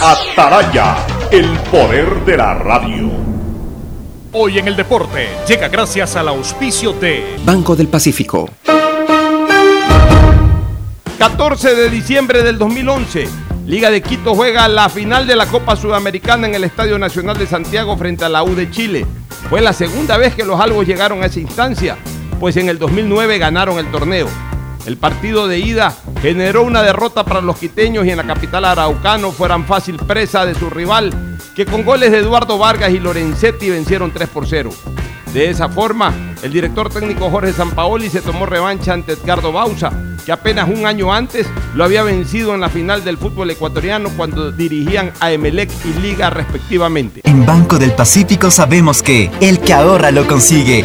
Ataraya, el poder de la radio. Hoy en el deporte llega gracias al auspicio de Banco del Pacífico. 14 de diciembre del 2011. Liga de Quito juega la final de la Copa Sudamericana en el Estadio Nacional de Santiago frente a la U de Chile. Fue la segunda vez que los albos llegaron a esa instancia, pues en el 2009 ganaron el torneo. El partido de ida generó una derrota para los quiteños y en la capital araucano fueran fácil presa de su rival, que con goles de Eduardo Vargas y Lorenzetti vencieron 3 por 0. De esa forma, el director técnico Jorge Sampaoli se tomó revancha ante Edgardo Bausa, que apenas un año antes lo había vencido en la final del fútbol ecuatoriano cuando dirigían a Emelec y Liga respectivamente. En Banco del Pacífico sabemos que el que ahorra lo consigue.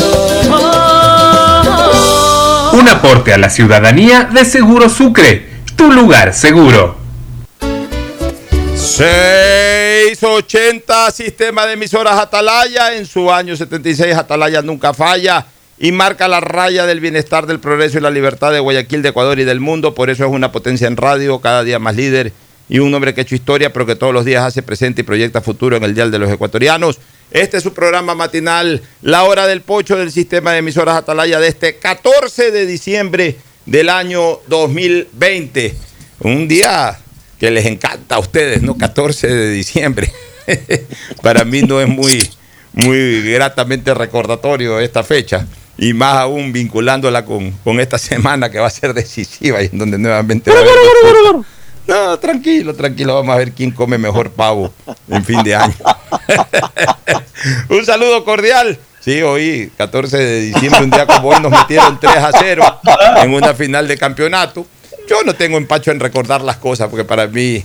Un aporte a la ciudadanía de Seguro Sucre, tu lugar seguro. 680 Sistema de Emisoras Atalaya. En su año 76 Atalaya nunca falla y marca la raya del bienestar, del progreso y la libertad de Guayaquil, de Ecuador y del mundo. Por eso es una potencia en radio, cada día más líder y un hombre que ha hecho historia, pero que todos los días hace presente y proyecta futuro en el Dial de los Ecuatorianos. Este es su programa matinal, La Hora del Pocho del Sistema de Emisoras Atalaya de este 14 de diciembre del año 2020. Un día que les encanta a ustedes, ¿no? 14 de diciembre. Para mí no es muy, muy gratamente recordatorio esta fecha. Y más aún vinculándola con, con esta semana que va a ser decisiva y en donde nuevamente... Va a haber no, tranquilo, tranquilo. Vamos a ver quién come mejor pavo en fin de año. un saludo cordial. Sí, hoy, 14 de diciembre, un día como hoy, nos metieron 3 a 0 en una final de campeonato. Yo no tengo empacho en recordar las cosas, porque para mí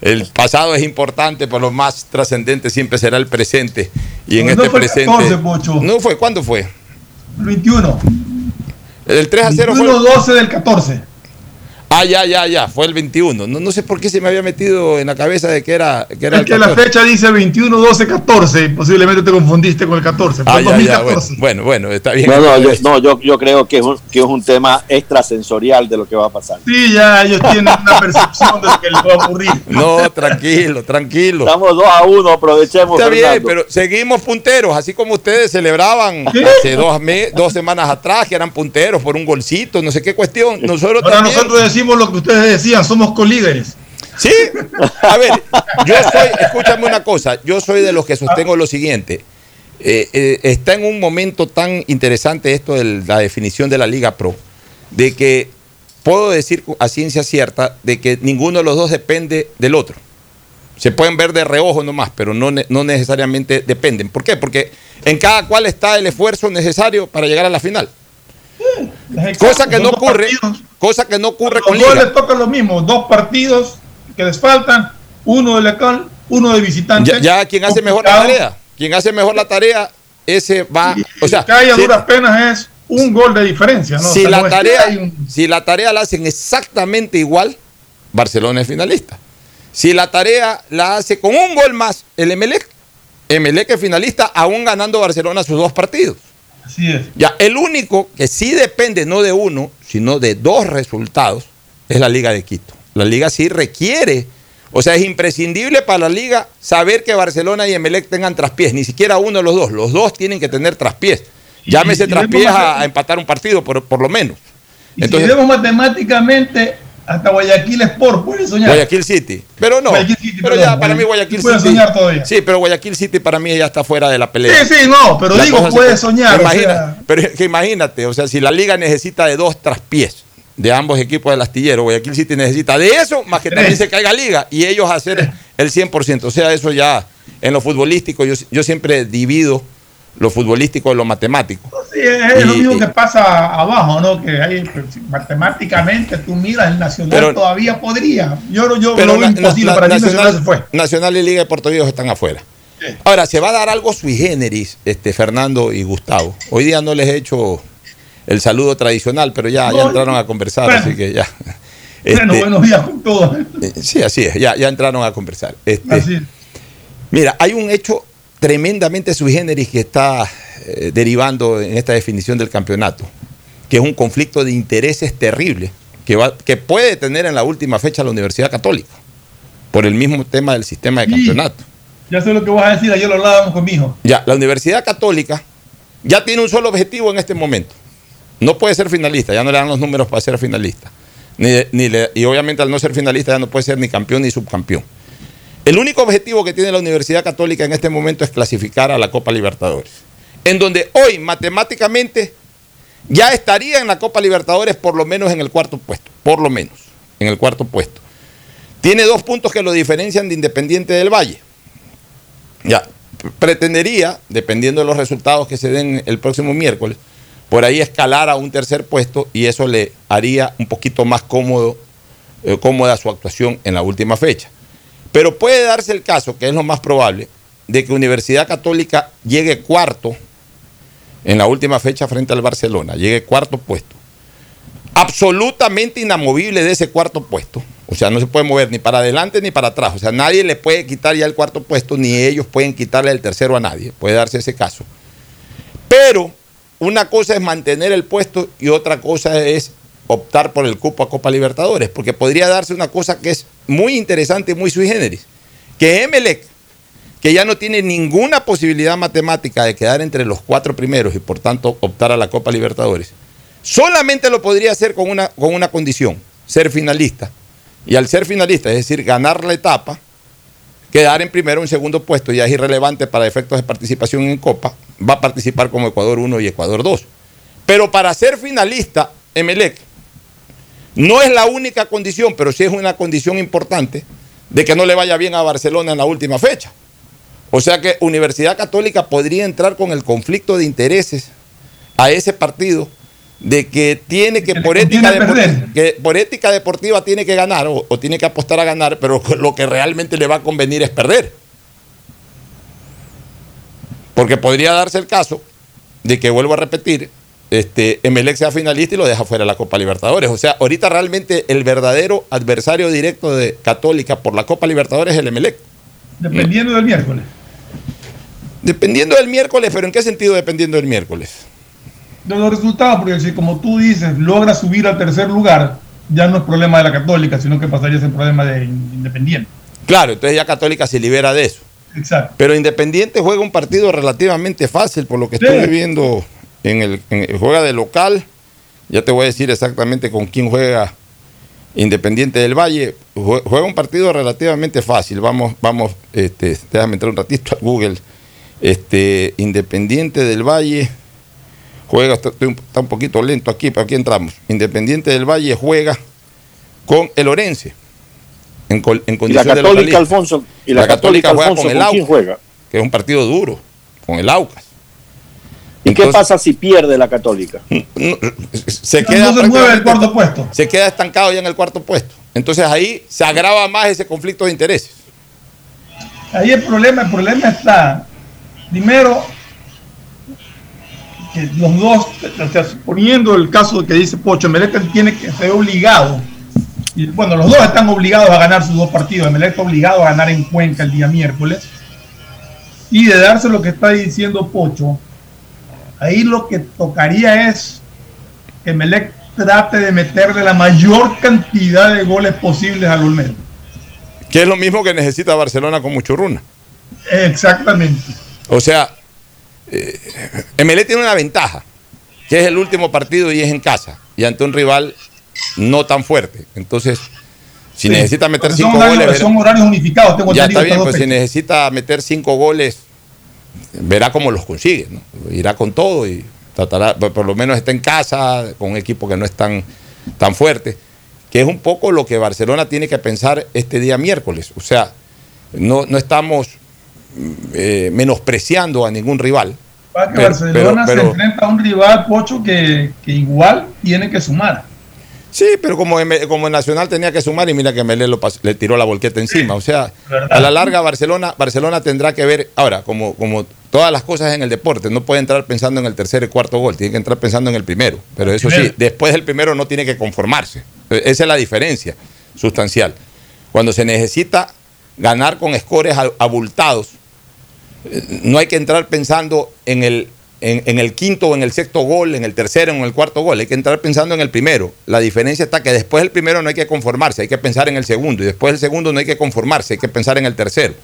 el pasado es importante, pero lo más trascendente siempre será el presente. Y en no este fue presente. 14, Pocho. No fue, ¿cuándo fue? El 21. El 3 a 0 fue. 21-12 del 14. Ah, ya, ya, ya, fue el 21. No, no sé por qué se me había metido en la cabeza de que era, que era Es el que la 14. fecha dice 21, 12, 14. Posiblemente te confundiste con el 14. Fue Ah, el ya, ya, bueno, 2014. bueno, bueno, está bien. No, no, yo, no, yo, yo creo que es, un, que es un tema extrasensorial de lo que va a pasar. Sí, ya ellos tienen una percepción de lo que les va a ocurrir. No, tranquilo, tranquilo. Estamos 2 a 1, aprovechemos. Está bien, pero seguimos punteros, así como ustedes celebraban hace dos, me- dos semanas atrás que eran punteros por un golcito, no sé qué cuestión. Nosotros Ahora también. nosotros decimos lo que ustedes decían, somos colíderes. Sí, a ver, yo soy, escúchame una cosa, yo soy de los que sostengo lo siguiente. eh, eh, está en un momento tan interesante esto de la definición de la Liga Pro, de que puedo decir a ciencia cierta de que ninguno de los dos depende del otro. Se pueden ver de reojo nomás, pero no, no necesariamente dependen. ¿Por qué? Porque en cada cual está el esfuerzo necesario para llegar a la final. Cosa que no ocurre, partidos. Cosa que no ocurre Los con dos Liga. les toca lo mismo, dos partidos que les faltan, uno de local, uno de visitante. Ya, ya quien hace mejor la tarea, quien hace mejor la tarea, ese va, o sea, a si- duras penas es un gol de diferencia, ¿no? O si sea, la no tarea, un- si la tarea la hacen exactamente igual, Barcelona es finalista. Si la tarea la hace con un gol más el Emelec, Emelec es finalista, aún ganando Barcelona sus dos partidos. Así es. Ya, el único que sí depende no de uno, sino de dos resultados, es la Liga de Quito. La Liga sí requiere, o sea, es imprescindible para la Liga saber que Barcelona y Emelec tengan traspiés, ni siquiera uno de los dos, los dos tienen que tener traspiés. Llámese traspiés a, a- a empatar un partido, por, por lo menos. Y Entonces, si vemos matemáticamente, hasta Guayaquil Sport puede soñar. Guayaquil City. Pero no, City, pero perdón, ya para mí Guayaquil puede City. soñar todavía. Sí, pero Guayaquil City para mí ya está fuera de la pelea. Sí, sí, no, pero La digo, se puede soñar. o Imagina- sea, pero que imagínate, o sea, si la liga necesita de dos traspiés de ambos equipos del astillero, Guayaquil City necesita de eso, más que también se caiga liga y ellos hacer el 100%. O sea, eso ya en lo futbolístico, yo, yo siempre divido lo futbolístico de lo matemático. sí, es lo mismo y- que pasa abajo, ¿no? Que hay, pues, matemáticamente tú miras el Nacional Pero- todavía podría. Yo, no- yo Pero lo veo na- imposible, na- para mí Nacional, Nacional se fue. Nacional y Liga de Puerto Viejo están afuera. Ahora, se va a dar algo sui generis, este, Fernando y Gustavo. Hoy día no les he hecho el saludo tradicional, pero ya, ya entraron a conversar, bueno. así que ya. Bueno, Este, buenos días con todos. eh, Sí, así es, ya, ya entraron a conversar. Este, Así es. Mira, hay un hecho tremendamente sui generis que está eh, derivando en esta definición del campeonato, que es un conflicto de intereses terrible que, va, que puede tener en la última fecha la Universidad Católica, por el mismo tema del sistema de Sí. campeonato. Ya sé lo que vas a decir, ayer lo hablábamos con mi hijo. Ya, la Universidad Católica ya tiene un solo objetivo en este momento. No puede ser finalista, ya no le dan los números para ser finalista. Ni ni le- y obviamente al no ser finalista ya no puede ser ni campeón ni subcampeón. El único objetivo que tiene la Universidad Católica en este momento es clasificar a la Copa Libertadores. En donde hoy matemáticamente ya estaría en la Copa Libertadores por lo menos en el cuarto puesto. Por lo menos, en el cuarto puesto. Tiene dos puntos que lo diferencian de Independiente del Valle. Ya, pretendería, dependiendo de los resultados que se den el próximo miércoles, por ahí escalar a un tercer puesto y eso le haría un poquito más cómodo, eh, cómoda su actuación en la última fecha. Pero puede darse el caso, que es lo más probable, de que Universidad Católica llegue cuarto en la última fecha frente al Barcelona, llegue cuarto puesto. Absolutamente inamovible de ese cuarto puesto. O sea, no se puede mover ni para adelante ni para atrás. O sea, nadie le puede quitar ya el cuarto puesto, ni ellos pueden quitarle el tercero a nadie. Puede darse ese caso. Pero una cosa es mantener el puesto y otra cosa es optar por el cupo a Copa Libertadores, porque podría darse una cosa que es muy interesante y muy sui generis, que Emelec, que ya no tiene ninguna posibilidad matemática de quedar entre los cuatro primeros y por tanto optar a la Copa Libertadores, solamente lo podría hacer con una, con una condición, ser finalista. Y al ser finalista, es decir, ganar la etapa, quedar en primero o en segundo puesto ya es irrelevante para efectos de participación en Copa, va a participar como Ecuador 1 y Ecuador 2. Pero para ser finalista, Emelec, no es la única condición, pero sí es una condición importante de que no le vaya bien a Barcelona en la última fecha. O sea que Universidad Católica podría entrar con el conflicto de intereses a ese partido de que tiene que por ética, depor- perder. que por ética deportiva tiene que ganar o, o tiene que apostar a ganar, pero lo que realmente le va a convenir es perder. Porque podría darse el caso de que, vuelvo a repetir, este, Emelec sea finalista y lo deja fuera de la Copa Libertadores. O sea, ahorita realmente el verdadero adversario directo de Católica por la Copa Libertadores es el Emelec. Dependiendo del miércoles. Dependiendo del miércoles, pero ¿en qué sentido dependiendo del miércoles? De los resultados, porque si como tú dices, logra subir al tercer lugar, ya no es problema de la Católica, sino que pasaría a ser problema de Independiente. Claro, entonces ya Católica se libera de eso. Exacto. Pero Independiente juega un partido relativamente fácil, por lo que Sí. estoy viendo en el, en juega de local. Ya te voy a decir exactamente con quién juega Independiente del Valle. Jue- Juega un partido relativamente fácil. Vamos, vamos, este, déjame entrar un ratito a Google Este, Independiente del Valle juega, está, un- está un poquito lento aquí, pero aquí entramos. Independiente del Valle juega con el Orense. En, en Y la de Católica, localista. Alfonso, y la, La Católica Católica, juega Alfonso, con el ¿con quién Aucas. juega? que es un partido duro, con el Aucas. ¿Y qué pasa si pierde la Católica? No, se queda, No se mueve el cuarto puesto. se queda estancado ya en el cuarto puesto. Entonces ahí se agrava más ese conflicto de intereses. Ahí el problema, el problema está, primero, que los dos, o sea, poniendo el caso que dice Pocho, Emelec tiene que ser obligado, y bueno, los dos están obligados a ganar sus dos partidos, Emelec está obligado a ganar en Cuenca el día miércoles, y de darse lo que está diciendo Pocho, ahí lo que tocaría es que Emelec trate de meterle la mayor cantidad de goles posibles al Olmedo. Que es lo mismo que necesita Barcelona con Muchurruna. Exactamente. O sea, eh, Emelec tiene una ventaja, que es el último partido y es en casa, y ante un rival no tan fuerte. Entonces, si Sí, necesita meter cinco son horarios- goles, Son horarios unificados, tengo ya está bien, pues si necesita meter cinco goles, verá cómo los consigue, ¿no? Irá con todo y tratará, por lo menos está en casa, con un equipo que no es tan, tan fuerte, que es un poco lo que Barcelona tiene que pensar este día miércoles. O sea, no, no estamos eh, menospreciando a ningún rival. Para que Barcelona pero- se enfrenta a un rival pocho que, que igual tiene que sumar. Sí, pero como, como Nacional tenía que sumar y mira que Melé lo le tiró la volqueta encima. O sea, ¿Verdad? a la larga Barcelona, Barcelona tendrá que ver, ahora, como, como todas las cosas en el deporte, no puede entrar pensando en el tercer y cuarto gol, tiene que entrar pensando en el primero. Pero eso sí, después del primero no tiene que conformarse. E- Esa es la diferencia sustancial. Cuando se necesita ganar con scores abultados, eh, no hay que entrar pensando en el, en, en el quinto o en el sexto gol, en el tercero o en el cuarto gol. Hay que entrar pensando en el primero. La diferencia está que después del primero no hay que conformarse, hay que pensar en el segundo. Y después del segundo no hay que conformarse, hay que pensar en el tercero.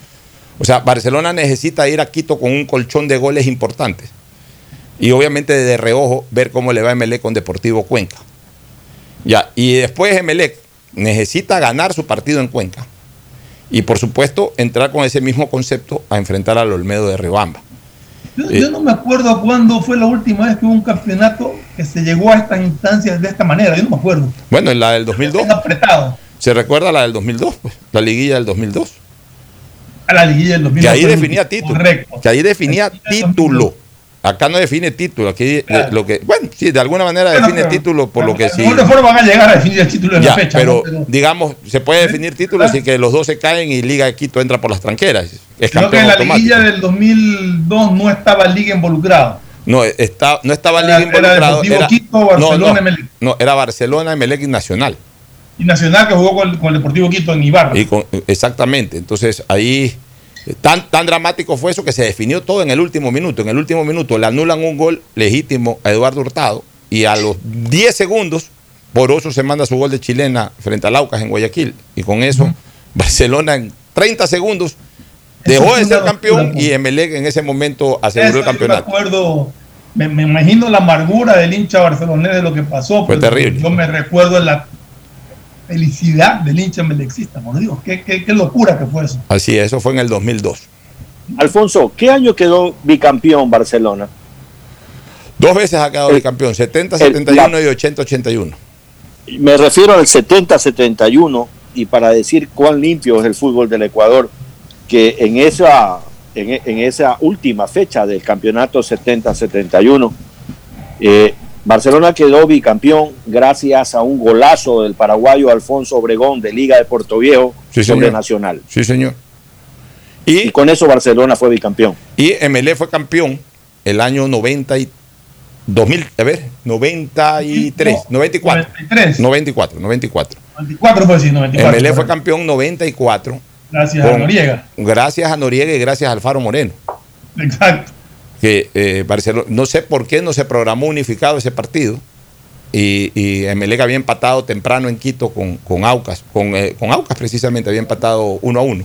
O sea, Barcelona necesita ir a Quito con un colchón de goles importantes. Y obviamente de reojo ver cómo le va Emelec con Deportivo Cuenca. Ya, y después Emelec necesita ganar su partido en Cuenca. Y por supuesto, entrar con ese mismo concepto a enfrentar al Olmedo de Riobamba. Yo, Eh. yo no me acuerdo cuándo fue la última vez que hubo un campeonato que se llegó a estas instancias de esta manera. Yo no me acuerdo. Bueno, en la del 2002. Tan apretado. ¿Se recuerda la del 2002? Pues, la liguilla del 2002. A la liguilla del 2000. Que ahí definía título. Correcto. Que ahí definía título. Acá no define título. Aquí eh, Claro. lo que, bueno, sí, de alguna manera Bueno, define pero- título por lo que De sí. alguna forma van a llegar a definir el título en Ya, la fecha. pero, ¿no? digamos, se puede definir título sin que los dos se caen y Liga de Quito entra por las tranqueras. Es Creo que en la automático. liguilla del 2002 no estaba Liga involucrado. No, está, no estaba Era- Liga era involucrado. Deportivo Quito, Barcelona, no, no, no, era Barcelona, Emelec y Nacional. Y Nacional que jugó con, con el Deportivo Quito en Ibarra. Y con- exactamente. Entonces ahí tan, tan dramático fue eso que se definió todo en el último minuto. En el último minuto le anulan un gol legítimo a Eduardo Hurtado y a los 10 segundos Poroso se manda su gol de chilena frente al Aucas en Guayaquil. Y con eso Barcelona en 30 segundos dejó de ser campeón locura, y Emelec en ese momento aseguró Eso el yo campeonato. Me acuerdo, me, me imagino la amargura del hincha barcelonés de lo que pasó. Fue terrible. Yo me recuerdo la felicidad del hincha melexista, por Dios, qué, qué, qué locura que fue eso. Así es, eso fue en el 2002. Alfonso, ¿qué año quedó bicampeón Barcelona? Dos veces ha quedado El- el campeón, 70, el- 71 la- y 80, 81. Me refiero al 70-71 y para decir cuán limpio es el fútbol del Ecuador, que en esa, en, en esa última fecha del campeonato 70-71, eh, Barcelona quedó bicampeón gracias a un golazo del paraguayo Alfonso Obregón de Liga de Puerto Viejo Sí, sobre señor. Nacional. Sí, señor. Y Y, con eso Barcelona fue bicampeón. y MLE fue campeón el año 90 y 2000, a ver, 93, No, 94. 93. 94, 94. 94 fue decir, 94. MLE fue campeón 94 Gracias a con- Noriega. gracias a Noriega y gracias a Alfaro Moreno. Exacto. Que eh, Barcelona, no sé por qué no se programó unificado ese partido y, y Emelec había empatado temprano en Quito con, con Aucas, con, eh, con Aucas precisamente había empatado uno a uno.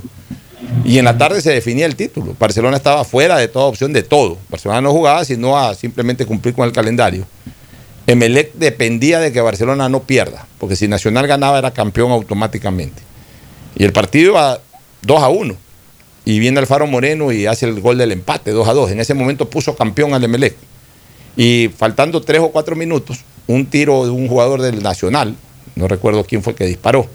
Y en la tarde se definía el título. Barcelona estaba fuera de toda opción de todo. Barcelona no jugaba sino a simplemente cumplir con el calendario. Emelec dependía de que Barcelona no pierda, porque si Nacional ganaba era campeón automáticamente. Y el partido iba 2 a 1. Y viene Alfaro Moreno y hace el gol del empate, 2 a 2. En ese momento puso campeón al Emelec. Y faltando tres o cuatro minutos, un tiro de un jugador del Nacional, no recuerdo quién fue que disparó,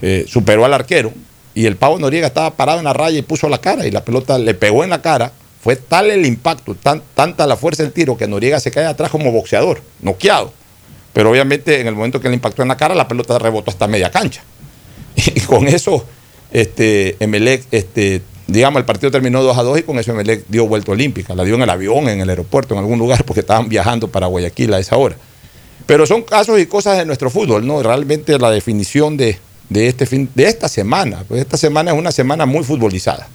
eh, superó al arquero y el Pavo Noriega estaba parado en la raya y puso la cara y la pelota le pegó en la cara. Fue tal el impacto, tan, tanta la fuerza del tiro que Noriega se cae atrás como boxeador, noqueado. Pero obviamente en el momento que le impactó en la cara, la pelota rebotó hasta media cancha. Y con eso, este, Emelec, este, digamos, el partido terminó 2 a 2 y con eso Emelec dio vuelta olímpica. La dio en el avión, en el aeropuerto, en algún lugar, porque estaban viajando para Guayaquil a esa hora. Pero son casos y cosas de nuestro fútbol, ¿no? Realmente la definición de, de, este fin, de esta semana, pues esta semana es una semana muy futbolizada.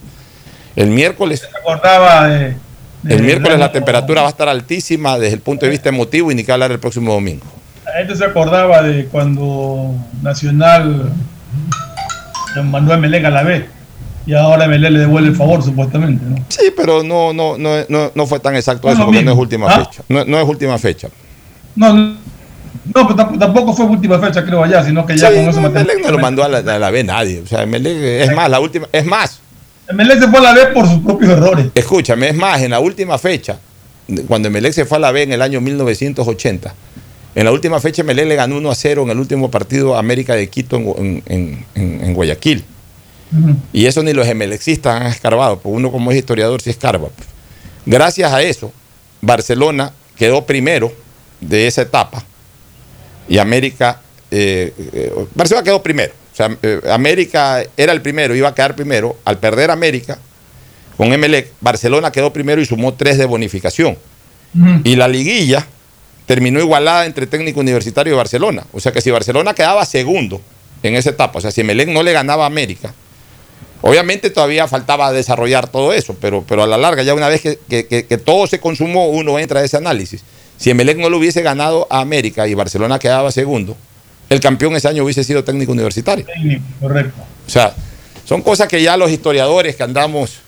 El miércoles. Se acordaba de, de El miércoles la temperatura va a estar altísima desde el punto de vista emotivo y ni que hablar el próximo domingo. La gente se acordaba de cuando Nacional mandó a Melec a la B y ahora Melec le devuelve el favor supuestamente, ¿no? Sí, pero no, no, no, no, no fue tan exacto eso porque no es última Ah. fecha. No, no es última fecha. No, no, pero tamp- tampoco fue última fecha creo allá, sino que ya Sí, con eso no, Emelec no lo mandó a la, a la B nadie. O sea, Emelec, es más, la última, es más, Melec se fue a la B por sus propios errores. escúchame, es más, en la última fecha, cuando Emelec se fue a la B en el año 1980, en la última fecha Emelec le ganó 1 a 0 en el último partido América de Quito en, en- en- en Guayaquil. Y eso ni los emelexistas han escarbado, porque uno como es historiador sí escarba. pues. Gracias a eso, Barcelona quedó primero de esa etapa y América, eh, eh, Barcelona quedó primero. O sea, eh, América era el primero, iba a quedar primero. Al perder América con Emelec, Barcelona quedó primero y sumó tres de bonificación. Y la liguilla terminó igualada entre técnico universitario y Barcelona. O sea que si Barcelona quedaba segundo en esa etapa, o sea, si Emelec no le ganaba a América, obviamente todavía faltaba desarrollar todo eso, pero, pero a la larga, ya una vez que, que- que- que todo se consumó, uno entra a ese análisis. Si Emelec no le hubiese ganado a América y Barcelona quedaba segundo, el campeón ese año hubiese sido técnico universitario. Técnico, correcto. O sea, son cosas que ya los historiadores que andamos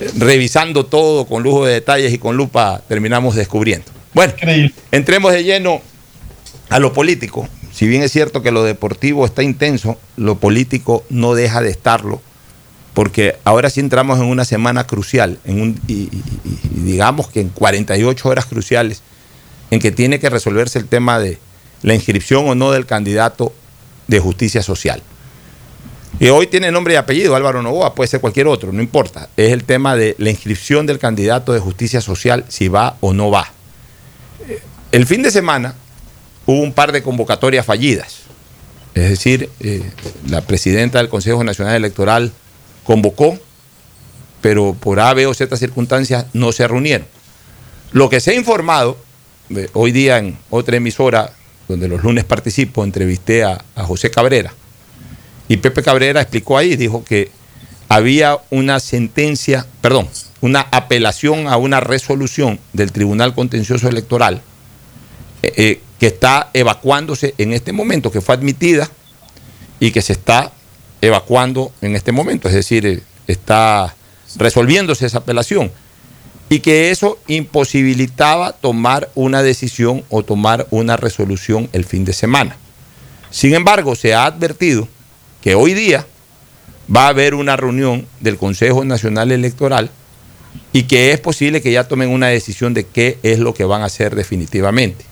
eh, revisando todo con lujo de detalles y con lupa terminamos descubriendo. Bueno, Increíble. entremos de lleno a lo político. Si bien es cierto que lo deportivo está intenso, lo político no deja de estarlo, porque ahora sí entramos en una semana crucial, en un, y, digamos que en 48 horas cruciales, en que tiene que resolverse el tema de la inscripción o no del candidato de justicia social. Y hoy tiene nombre y apellido, Álvaro Novoa, puede ser cualquier otro, no importa. Es el tema de la inscripción del candidato de justicia social, si va o no va. Eh, El fin de semana hubo un par de convocatorias fallidas. Es decir, eh, la presidenta del Consejo Nacional Electoral convocó, pero por A, B o Z circunstancias no se reunieron. Lo que se ha informado, eh, hoy día en otra emisora, donde los lunes participo, entrevisté a, José Cabrera. Y Pepe Cabrera explicó ahí, dijo que había una sentencia, perdón, una apelación a una resolución del Tribunal Contencioso Electoral eh, eh, que está evacuándose en este momento, que fue admitida y que se está evacuando en este momento, es decir, eh, está resolviéndose esa apelación y que eso imposibilitaba tomar una decisión o tomar una resolución el fin de semana. Sin embargo, se ha advertido que hoy día va a haber una reunión del Consejo Nacional Electoral y que es posible que ya tomen una decisión de qué es lo que van a hacer definitivamente,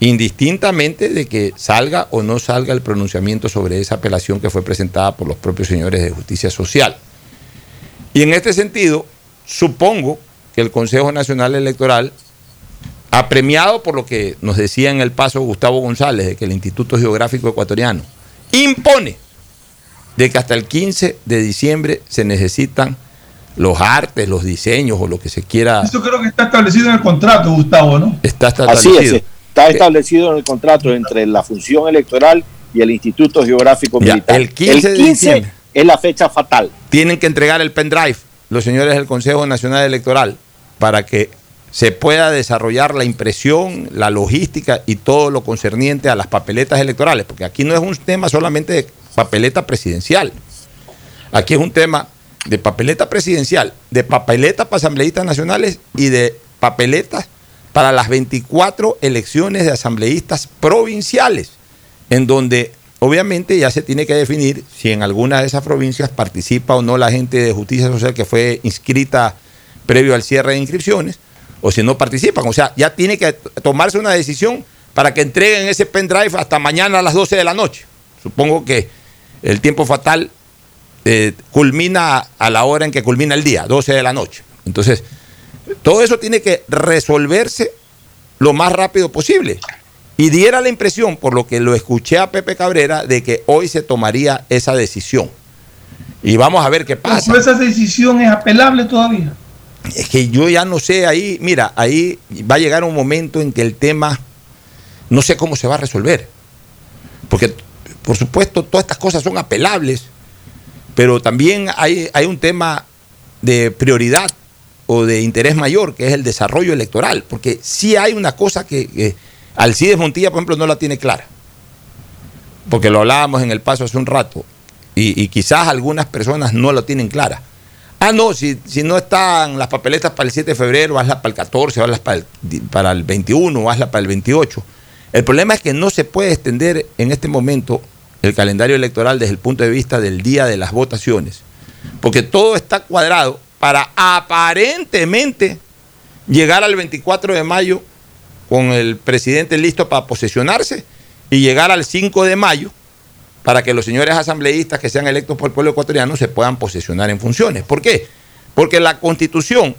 indistintamente de que salga o no salga el pronunciamiento sobre esa apelación que fue presentada por los propios señores de Justicia Social. Y en este sentido, supongo que el Consejo Nacional Electoral, apremiado por lo que nos decía en el paso Gustavo González, de que el Instituto Geográfico Ecuatoriano impone de que hasta el 15 de diciembre se necesitan los artes, los diseños o lo que se quiera. Eso creo que está establecido en el contrato, Gustavo, ¿no? Está Así establecido. es, está Que- establecido en el contrato entre la función electoral y el Instituto Geográfico Ya, Militar. el 15 de diciembre. es la fecha fatal. tienen que entregar el pendrive los señores del Consejo Nacional Electoral para que se pueda desarrollar la impresión, la logística y todo lo concerniente a las papeletas electorales, porque aquí no es un tema solamente de papeleta presidencial, aquí es un tema de papeleta presidencial, de papeleta para asambleístas nacionales y de papeletas para las 24 elecciones de asambleístas provinciales, en donde obviamente ya se tiene que definir si en alguna de esas provincias participa o no la gente de justicia social que fue inscrita previo al cierre de inscripciones, o si no participan. O sea, ya tiene que tomarse una decisión para que entreguen ese pendrive hasta mañana a las 12 de la noche. Supongo que el tiempo fatal eh, culmina a la hora en que culmina el día, 12 de la noche. Entonces, todo eso tiene que resolverse lo más rápido posible. Y diera la impresión, por lo que lo escuché a Pepe Cabrera, de que hoy se tomaría esa decisión. Y vamos a ver qué pasa. Pero esa decisión es apelable todavía. Es que yo ya no sé ahí, mira, ahí va a llegar un momento en que el tema no sé cómo se va a resolver. Porque, por supuesto, todas estas cosas son apelables, pero también hay, hay un tema de prioridad o de interés mayor, que es el desarrollo electoral. Porque sí hay una cosa que, Alcides Montilla, por ejemplo, no la tiene clara. Porque lo hablábamos en el paso hace un rato. Y, y quizás algunas personas no lo tienen clara. Ah, no, si, si no están las papeletas para el 7 de febrero, hazlas para el 14, hazlas para el, para el 21, hazlas para el 28. El problema es que no se puede extender en este momento el calendario electoral desde el punto de vista del día de las votaciones, porque todo está cuadrado para aparentemente llegar al 24 de mayo con el presidente listo para posesionarse y llegar al 5 de mayo para que los señores asambleístas que sean electos por el pueblo ecuatoriano se puedan posesionar en funciones. ¿Por qué? Porque la constitución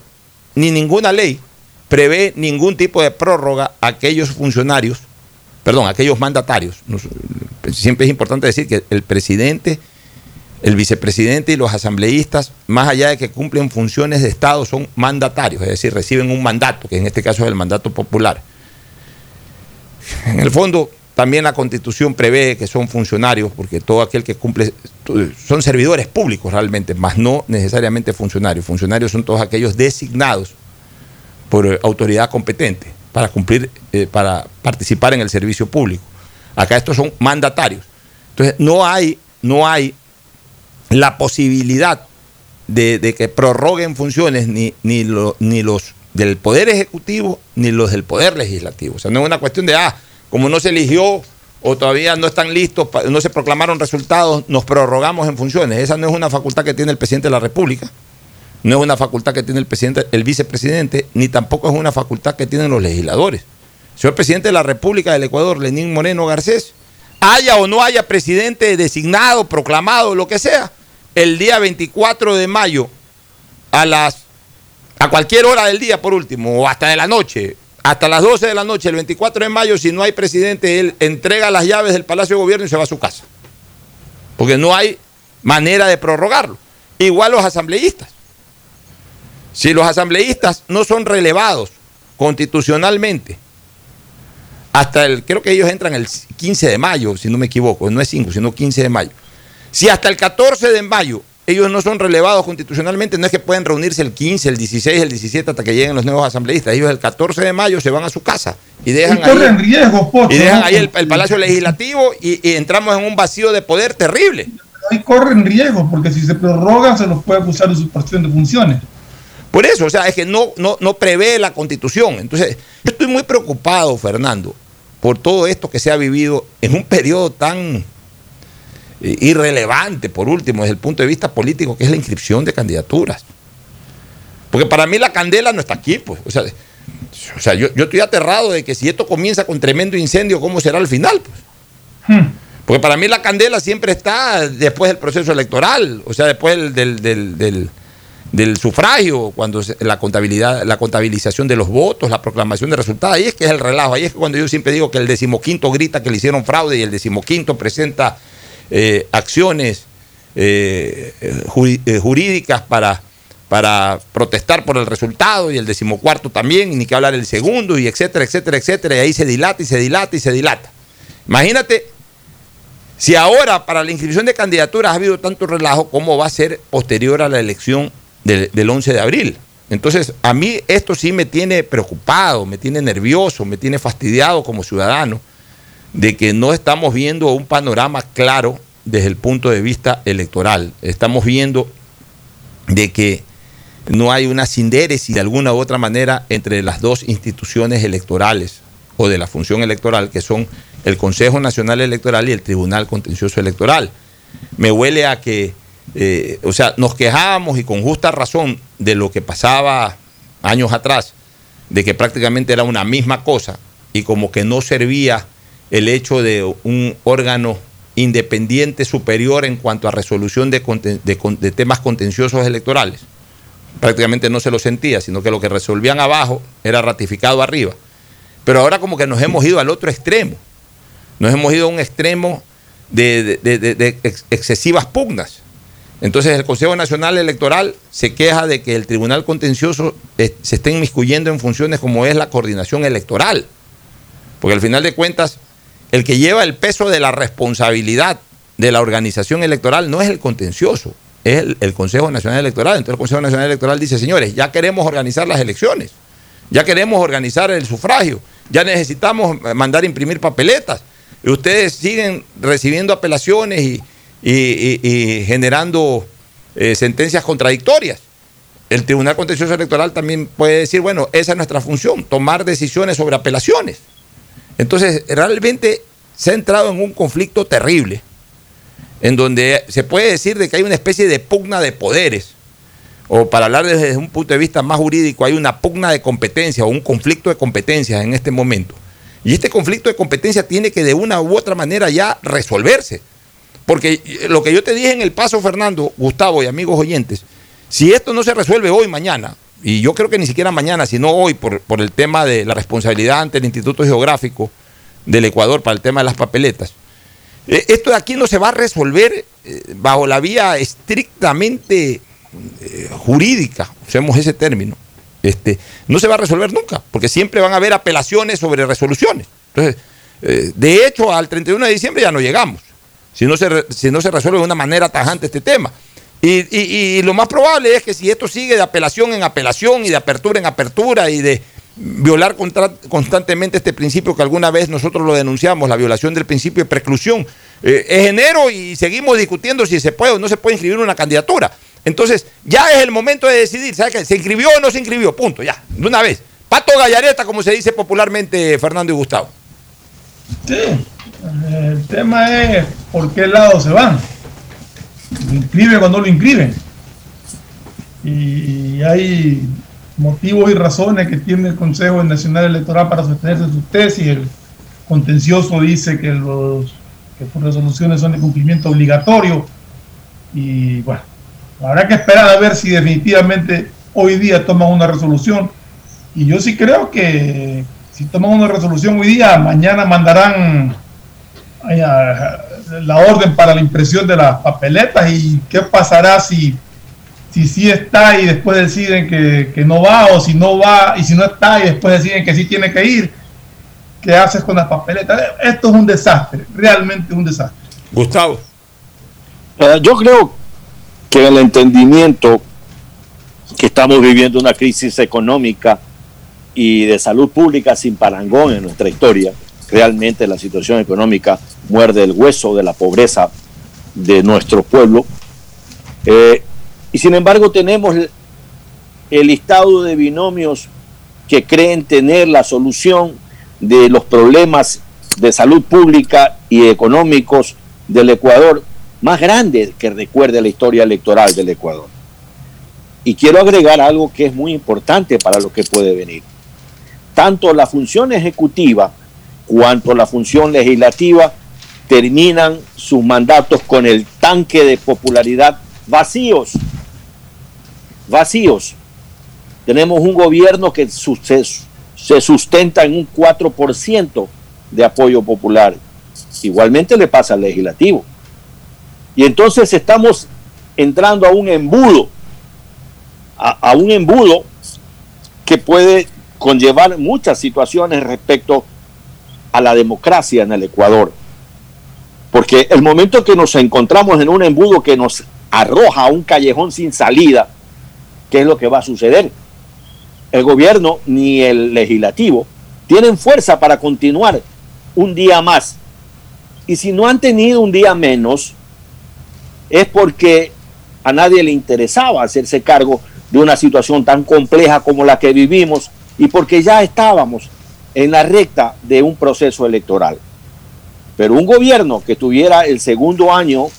ni ninguna ley prevé ningún tipo de prórroga a aquellos funcionarios, perdón, a aquellos mandatarios. Siempre es importante decir que el presidente, el vicepresidente y los asambleístas, más allá de que cumplen funciones de Estado, son mandatarios, es decir, reciben un mandato, que en este caso es el mandato popular. En el fondo, también la constitución prevé que son funcionarios, porque todo aquel que cumple, son servidores públicos realmente, más no necesariamente funcionarios. Funcionarios son todos aquellos designados por autoridad competente para cumplir, eh, para participar en el servicio público. Acá estos son mandatarios. Entonces, no hay, no hay la posibilidad de, que prorroguen funciones ni, ni, ni los del Poder Ejecutivo ni los del Poder Legislativo. O sea, no es una cuestión de, ah, como no se eligió o todavía no están listos, no se proclamaron resultados, nos prorrogamos en funciones. Esa no es una facultad que tiene el presidente de la República, no es una facultad que tiene el presidente, el vicepresidente, ni tampoco es una facultad que tienen los legisladores. Señor presidente de la República del Ecuador, Lenín Moreno Garcés, haya o no haya presidente designado, proclamado, lo que sea, el día 24 de mayo a las a cualquier hora del día por último, o hasta de la noche, hasta las 12 de la noche, el 24 de mayo, si no hay presidente, él entrega las llaves del Palacio de Gobierno y se va a su casa. Porque no hay manera de prorrogarlo. Igual los asambleístas. Si los asambleístas no son relevados constitucionalmente, hasta el, creo que ellos entran el 15 de mayo, si no me equivoco, no es 5, sino 15 de mayo. Si hasta el 14 de mayo ellos no son relevados constitucionalmente, no es que pueden reunirse el 15, el 16, el 17 hasta que lleguen los nuevos asambleístas. Ellos el 14 de mayo se van a su casa y dejan, y corren ahí, Pocho, y dejan ¿no? ahí el, el Palacio Legislativo y, y entramos en un vacío de poder terrible. Ahí corren riesgo, porque si se prorrogan se los puede acusar de usurpación de funciones. Por eso, o sea, es que no, no, no prevé la constitución. Entonces, yo estoy muy preocupado, Fernando, por todo esto que se ha vivido en un periodo tan eh, irrelevante, por último, desde el punto de vista político, que es la inscripción de candidaturas. Porque para mí la candela no está aquí, pues. O sea, o sea yo, yo estoy aterrado de que si esto comienza con tremendo incendio, ¿cómo será al final? Pues? Porque para mí la candela siempre está después del proceso electoral, o sea, después del, del, del, del, del sufragio, cuando la contabilidad, la contabilización de los votos, la proclamación de resultados, ahí es que es el relajo, ahí es que cuando yo siempre digo que el decimoquinto grita que le hicieron fraude y el decimoquinto presenta eh, acciones eh, eh, jurídicas para, para protestar por el resultado y el decimocuarto también, y ni que hablar el segundo, y etcétera, etcétera, etcétera, y ahí se dilata y se dilata y se dilata. Imagínate si ahora para la inscripción de candidaturas ha habido tanto relajo, ¿cómo va a ser posterior a la elección del, del 11 de abril? Entonces, a mí esto sí me tiene preocupado, me tiene nervioso, me tiene fastidiado como ciudadano de que no estamos viendo un panorama claro desde el punto de vista electoral. Estamos viendo de que no hay una sindéresis de alguna u otra manera entre las dos instituciones electorales o de la función electoral, que son el Consejo Nacional Electoral y el Tribunal Contencioso Electoral. Me huele a que, eh, o sea, nos quejábamos y con justa razón de lo que pasaba años atrás, de que prácticamente era una misma cosa y como que no servía el hecho de un órgano independiente superior en cuanto a resolución de, de temas contenciosos electorales. Prácticamente no se lo sentía, sino que lo que resolvían abajo era ratificado arriba. Pero ahora como que nos hemos ido al otro extremo. Nos hemos ido a un extremo de, excesivas pugnas. Entonces el Consejo Nacional Electoral se queja de que el Tribunal Contencioso eh, se esté inmiscuyendo en funciones como es la coordinación electoral. Porque al final de cuentas, el que lleva el peso de la responsabilidad de la organización electoral no es el contencioso, es el, Consejo Nacional Electoral. Entonces el Consejo Nacional Electoral dice, señores, ya queremos organizar las elecciones, ya queremos organizar el sufragio, ya necesitamos mandar imprimir papeletas, y ustedes siguen recibiendo apelaciones y, generando eh, sentencias contradictorias. El Tribunal Contencioso Electoral también puede decir, bueno, esa es nuestra función, tomar decisiones sobre apelaciones. Entonces, realmente se ha entrado en un conflicto terrible, en donde se puede decir de que hay una especie de pugna de poderes, o para hablar desde un punto de vista más jurídico, hay una pugna de competencia o un conflicto de competencias en este momento y este conflicto de competencia tiene que de una u otra manera ya resolverse. Porque lo que yo te dije en el paso, Fernando, Gustavo y amigos oyentes, si esto no se resuelve hoy, mañana, y yo creo que ni siquiera mañana, sino hoy, por, por el tema de la responsabilidad ante el Instituto Geográfico del Ecuador para el tema de las papeletas, eh, esto de aquí no se va a resolver eh, bajo la vía estrictamente eh, jurídica, usemos ese término. Este, no se va a resolver nunca, porque siempre van a haber apelaciones sobre resoluciones. Entonces, eh, de hecho, al 31 de diciembre ya no llegamos, si no se, si no se resuelve de una manera tajante este tema. Y, lo más probable es que si esto sigue de apelación en apelación y de apertura en apertura y de violar constantemente este principio que alguna vez nosotros lo denunciamos, la violación del principio de preclusión, eh, es enero y seguimos discutiendo si se puede o no se puede inscribir una candidatura. Entonces, ya es el momento de decidir, ¿sabes qué? ¿Se inscribió o no se inscribió? Punto, ya, de una vez. Pato gallareta, como se dice popularmente Fernando y Gustavo. Sí, el tema es por qué lado se van. Lo inscriben cuando lo inscriben. Y hay motivos y razones que tiene el Consejo Nacional Electoral para sostenerse sus tesis. El contencioso dice que, los, que sus resoluciones son de cumplimiento obligatorio. Y bueno, Habrá que esperar a ver si definitivamente hoy día toman una resolución. Y yo sí creo que si toman una resolución hoy día, mañana mandarán la orden para la impresión de las papeletas y qué pasará si si sí está y después deciden que, que, no va o si no va y si no está y después deciden que sí tiene que ir. ¿Qué haces con las papeletas? Esto es un desastre, realmente un desastre. Gustavo. Eh, yo creo que el entendimiento que estamos viviendo una crisis económica y de salud pública sin parangón en nuestra historia. Realmente la situación económica muerde el hueso de la pobreza de nuestro pueblo. Eh, y sin embargo tenemos el listado de binomios que creen tener la solución de los problemas de salud pública y económicos del Ecuador más grande que recuerde la historia electoral del Ecuador. Y quiero agregar algo que es muy importante para lo que puede venir. Tanto la función ejecutiva cuanto la función legislativa terminan sus mandatos con el tanque de popularidad vacíos. Vacíos. Tenemos un gobierno que se sustenta en un 4% de apoyo popular. Igualmente le pasa al legislativo. Y entonces estamos entrando a un embudo, a, un embudo que puede conllevar muchas situaciones respecto a la democracia en el Ecuador. Porque el momento que nos encontramos en un embudo que nos arroja a un callejón sin salida, ¿qué es lo que va a suceder? El gobierno ni el legislativo tienen fuerza para continuar un día más. Y si no han tenido un día menos, es porque a nadie le interesaba hacerse cargo de una situación tan compleja como la que vivimos y porque ya estábamos en la recta de un proceso electoral. Pero un gobierno que tuviera el segundo año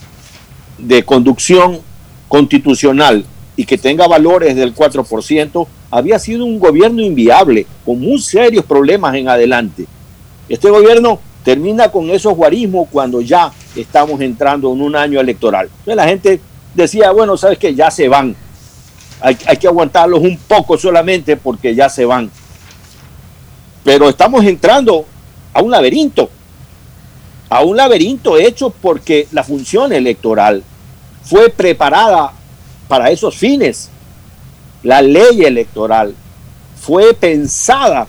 de conducción constitucional y que tenga valores del 4%, había sido un gobierno inviable, con muy serios problemas en adelante. Este gobierno termina con esos guarismos cuando ya estamos entrando en un año electoral. Entonces la gente decía, bueno, sabes que ya se van. Hay, hay, que aguantarlos un poco solamente porque ya se van. Pero estamos entrando a un laberinto, a un laberinto hecho porque la función electoral fue preparada para esos fines. La ley electoral fue pensada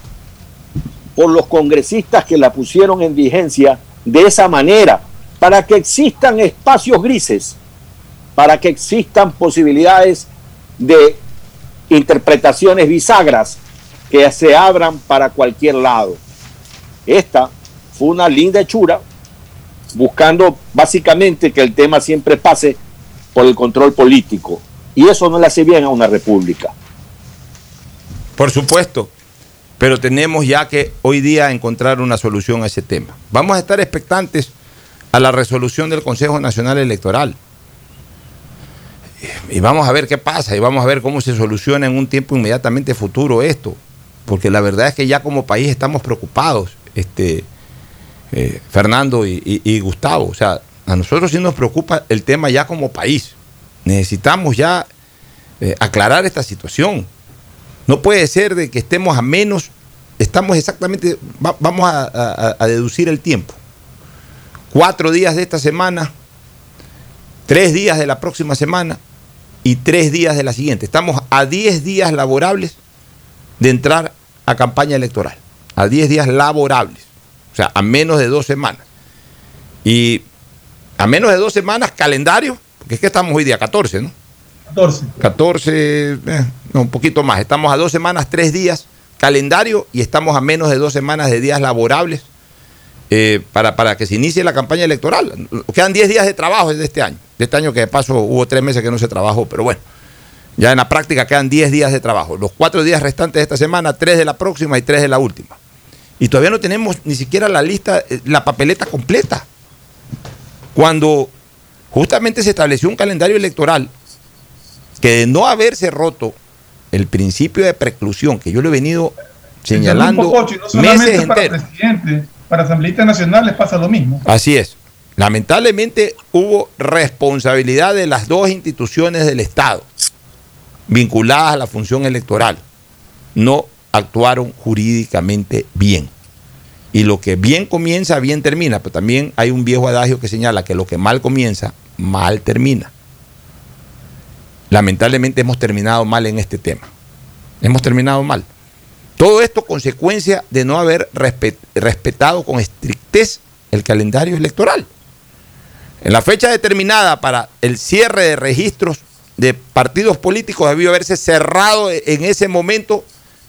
por los congresistas que la pusieron en vigencia de esa manera, para que existan espacios grises, para que existan posibilidades de interpretaciones bisagras que se abran para cualquier lado. Esta fue una linda hechura, buscando básicamente que el tema siempre pase por el control político. Y eso no le hace bien a una república. Por supuesto, pero tenemos ya que hoy día encontrar una solución a ese tema. Vamos a estar expectantes a la resolución del Consejo Nacional Electoral. Y vamos a ver qué pasa y vamos a ver cómo se soluciona en un tiempo inmediatamente futuro esto. Porque la verdad es que ya como país estamos preocupados, este, eh, Fernando y, Gustavo. O sea, a nosotros sí nos preocupa el tema ya como país. Necesitamos ya eh, aclarar esta situación. No puede ser de que estemos a menos, estamos exactamente, va, vamos a, a, a, deducir el tiempo. Cuatro días de esta semana, tres días de la próxima semana y tres días de la siguiente. Estamos a diez días laborables de entrar a campaña electoral. A diez días laborables. O sea, a menos de dos semanas. Y a menos de dos semanas, calendario, porque es que estamos hoy día 14, ¿no? 14. 14, eh, no, un poquito más. Estamos a dos semanas, tres días, calendario, y estamos a menos de dos semanas de días laborables eh, para, para que se inicie la campaña electoral. Quedan 10 días de trabajo de este año. De este año que de paso hubo tres meses que no se trabajó, pero bueno. Ya en la práctica quedan 10 días de trabajo. Los cuatro días restantes de esta semana, tres de la próxima y tres de la última. Y todavía no tenemos ni siquiera la lista, eh, la papeleta completa. Cuando justamente se estableció un calendario electoral que de no haberse roto el principio de preclusión, que yo lo he venido señalando Pocho, no meses para enteros. presidente, para asambleístas nacionales pasa lo mismo. Así es. Lamentablemente hubo responsabilidad de las dos instituciones del Estado vinculadas a la función electoral. No actuaron jurídicamente bien. Y lo que bien comienza, bien termina. Pero también hay un viejo adagio que señala que lo que mal comienza, mal termina. Lamentablemente hemos terminado mal en este tema. Hemos terminado mal. Todo esto consecuencia de no haber respet respetado con estrictez el calendario electoral. En la fecha determinada para el cierre de registros de partidos políticos debió haberse cerrado en ese momento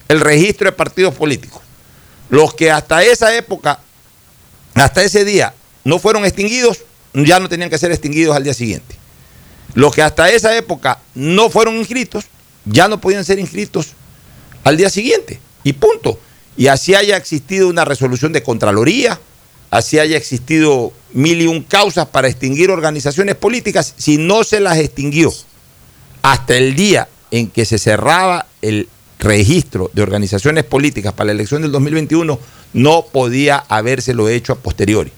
el registro de partidos políticos. Los que hasta esa época, hasta ese día, no fueron extinguidos, ya no tenían que ser extinguidos al día siguiente. Los que hasta esa época no fueron inscritos, ya no podían ser inscritos al día siguiente. Y punto. Y así haya existido una resolución de Contraloría, así haya existido mil y un causas para extinguir organizaciones políticas, si no se las extinguió hasta el día en que se cerraba el registro de organizaciones políticas para la elección del 2021, no podía habérselo hecho a posteriori.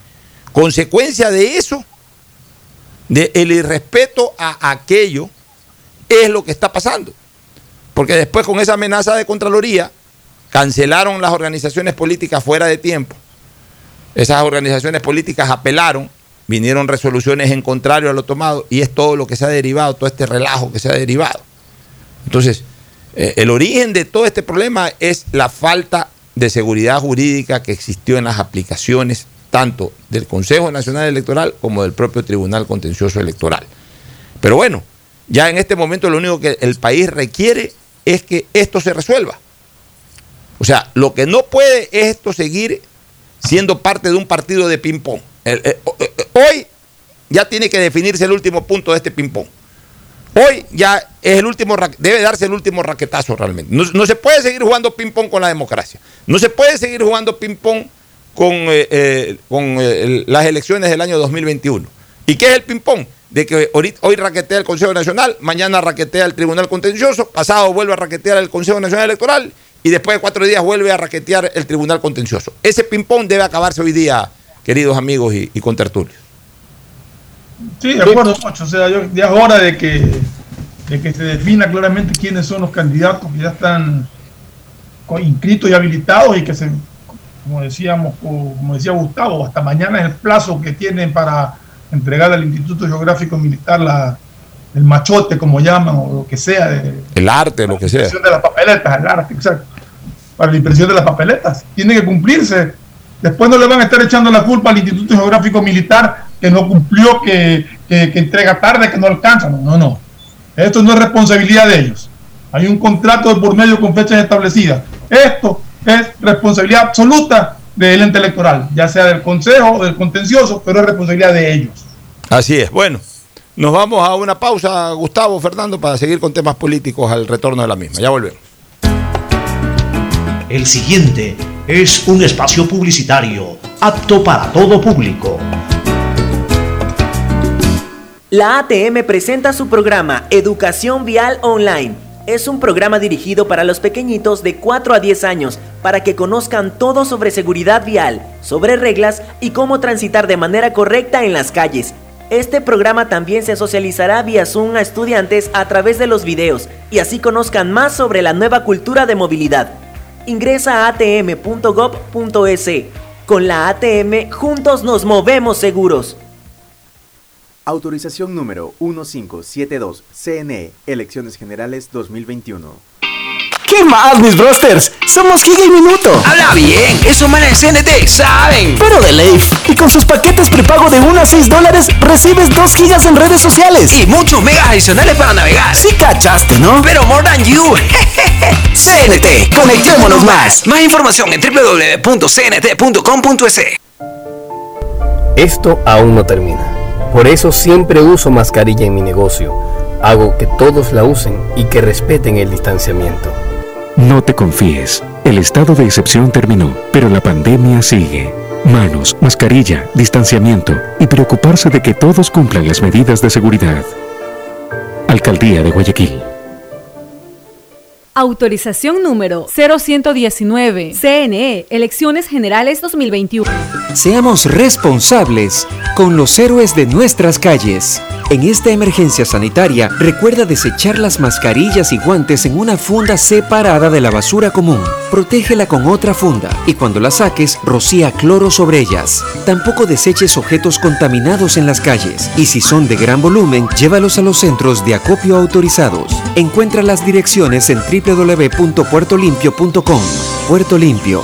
Consecuencia de eso, del el irrespeto a aquello, es lo que está pasando. Porque después con esa amenaza de Contraloría, cancelaron las organizaciones políticas fuera de tiempo. Esas organizaciones políticas apelaron, vinieron resoluciones en contrario a lo tomado y es todo lo que se ha derivado, todo este relajo que se ha derivado. Entonces, eh, el origen de todo este problema es la falta de seguridad jurídica que existió en las aplicaciones tanto del Consejo Nacional Electoral como del propio Tribunal Contencioso Electoral. Pero bueno, ya en este momento lo único que el país requiere es que esto se resuelva. O sea, lo que no puede es esto seguir siendo parte de un partido de ping-pong. Hoy ya tiene que definirse el último punto de este ping-pong. Hoy ya es el último, debe darse el último raquetazo realmente. No, se puede seguir jugando ping-pong con la democracia. No se puede seguir jugando ping-pong con, eh, eh, con eh, las elecciones del año 2021. ¿Y qué es el ping-pong? De que hoy, hoy raquetea el Consejo Nacional, mañana raquetea el Tribunal Contencioso, pasado vuelve a raquetear el Consejo Nacional Electoral y después de cuatro días vuelve a raquetear el Tribunal Contencioso. Ese ping-pong debe acabarse hoy día, queridos amigos y, y contertulios. Sí, de acuerdo, Pocho. O sea, yo- ya es hora de que, de que se defina claramente quiénes son los candidatos que ya están inscritos y habilitados y que se, como decíamos, como decía Gustavo, hasta mañana es el plazo que tienen para entregar al Instituto Geográfico Militar la, el machote, como llaman, o lo que sea, de, El arte, lo que sea. impresión de las papeletas, el arte, exacto. Para la impresión de las papeletas. Tiene que cumplirse. Después no le van a estar echando la culpa al Instituto Geográfico Militar que no cumplió, que, que- que entrega tarde, que no alcanza. No, no, no. Esto no es responsabilidad de ellos. Hay un contrato de por medio con fechas establecidas. Esto es responsabilidad absoluta del ente electoral, ya sea del Consejo o del contencioso, pero es responsabilidad de ellos. Así es. Bueno, nos vamos a una pausa, Gustavo, Fernando, para seguir con temas políticos al retorno de la misma. Ya volvemos. El siguiente es un espacio publicitario apto para todo público. La ATM presenta su programa Educación Vial Online. Es un programa dirigido para los pequeñitos de 4 a 10 años para que conozcan todo sobre seguridad vial, sobre reglas y cómo transitar de manera correcta en las calles. Este programa también se socializará vía Zoom a estudiantes a través de los videos y así conozcan más sobre la nueva cultura de movilidad. Ingresa a atm.gov.es. Con la ATM, juntos nos movemos seguros. Autorización número 1572, CNE, Elecciones Generales 2021. ¿Qué más, mis brosters? Somos Giga y Minuto. Habla bien, esos manes de CNT saben. Pero de Leif. Y con sus paquetes prepago de 1 a 6 dólares, recibes 2 gigas en redes sociales. Y muchos megas adicionales para navegar. Sí cachaste, ¿no? Pero more than you. CNT, conectémonos más. Más información en www.cnt.com.es. Esto aún no termina. Por eso siempre uso mascarilla en mi negocio. Hago que todos la usen y que respeten el distanciamiento. No te confíes. El estado de excepción terminó, pero la pandemia sigue. Manos, mascarilla, distanciamiento y preocuparse de que todos cumplan las medidas de seguridad. Alcaldía de Guayaquil. Autorización número 0119. CNE, Elecciones Generales 2021. Seamos responsables con los héroes de nuestras calles. En esta emergencia sanitaria, recuerda desechar las mascarillas y guantes en una funda separada de la basura común. Protégela con otra funda y cuando la saques, rocía cloro sobre ellas. Tampoco deseches objetos contaminados en las calles y si son de gran volumen, llévalos a los centros de acopio autorizados. Encuentra las direcciones en www.puertolimpio.com. Puerto Limpio,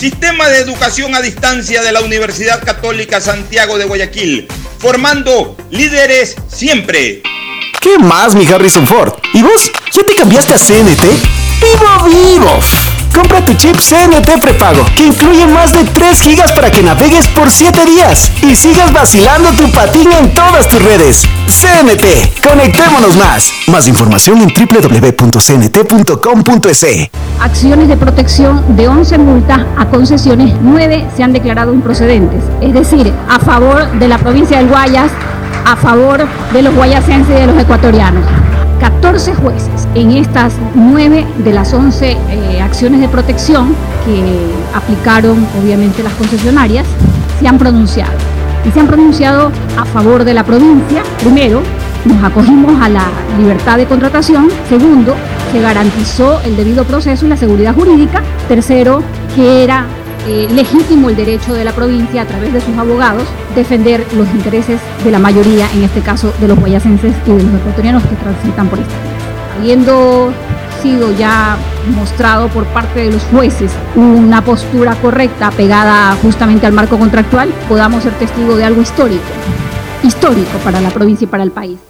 Sistema de Educación a Distancia de la Universidad Católica Santiago de Guayaquil, formando líderes siempre. ¿Qué más, mi Harrison Ford? ¿Y vos? ¿Ya te cambiaste a CNT? ¡Vivo, vivo! Compra tu chip CNT prepago, que incluye más de 3 gigas para que navegues por 7 días y sigas vacilando tu patín en todas tus redes. CNT, conectémonos más. Más información en www.cnt.com.es. Acciones de protección de 11 multas a concesiones, 9 se han declarado improcedentes. Es decir, a favor de la provincia del Guayas, a favor de los guayasenses y de los ecuatorianos. 14 jueces en estas 9 de las 11 eh, acciones de protección que aplicaron obviamente las concesionarias se han pronunciado. y se han pronunciado a favor de la provincia. Primero, nos acogimos a la libertad de contratación. Segundo, se garantizó el debido proceso y la seguridad jurídica. Tercero, que era eh, legítimo el derecho de la provincia a través de sus abogados defender los intereses de la mayoría, en este caso de los guayacenses y de los ecuatorianos que transitan por esta. Habiendo sido ya mostrado por parte de los jueces una postura correcta pegada justamente al marco contractual, podamos ser testigos de algo histórico, histórico para la provincia y para el país.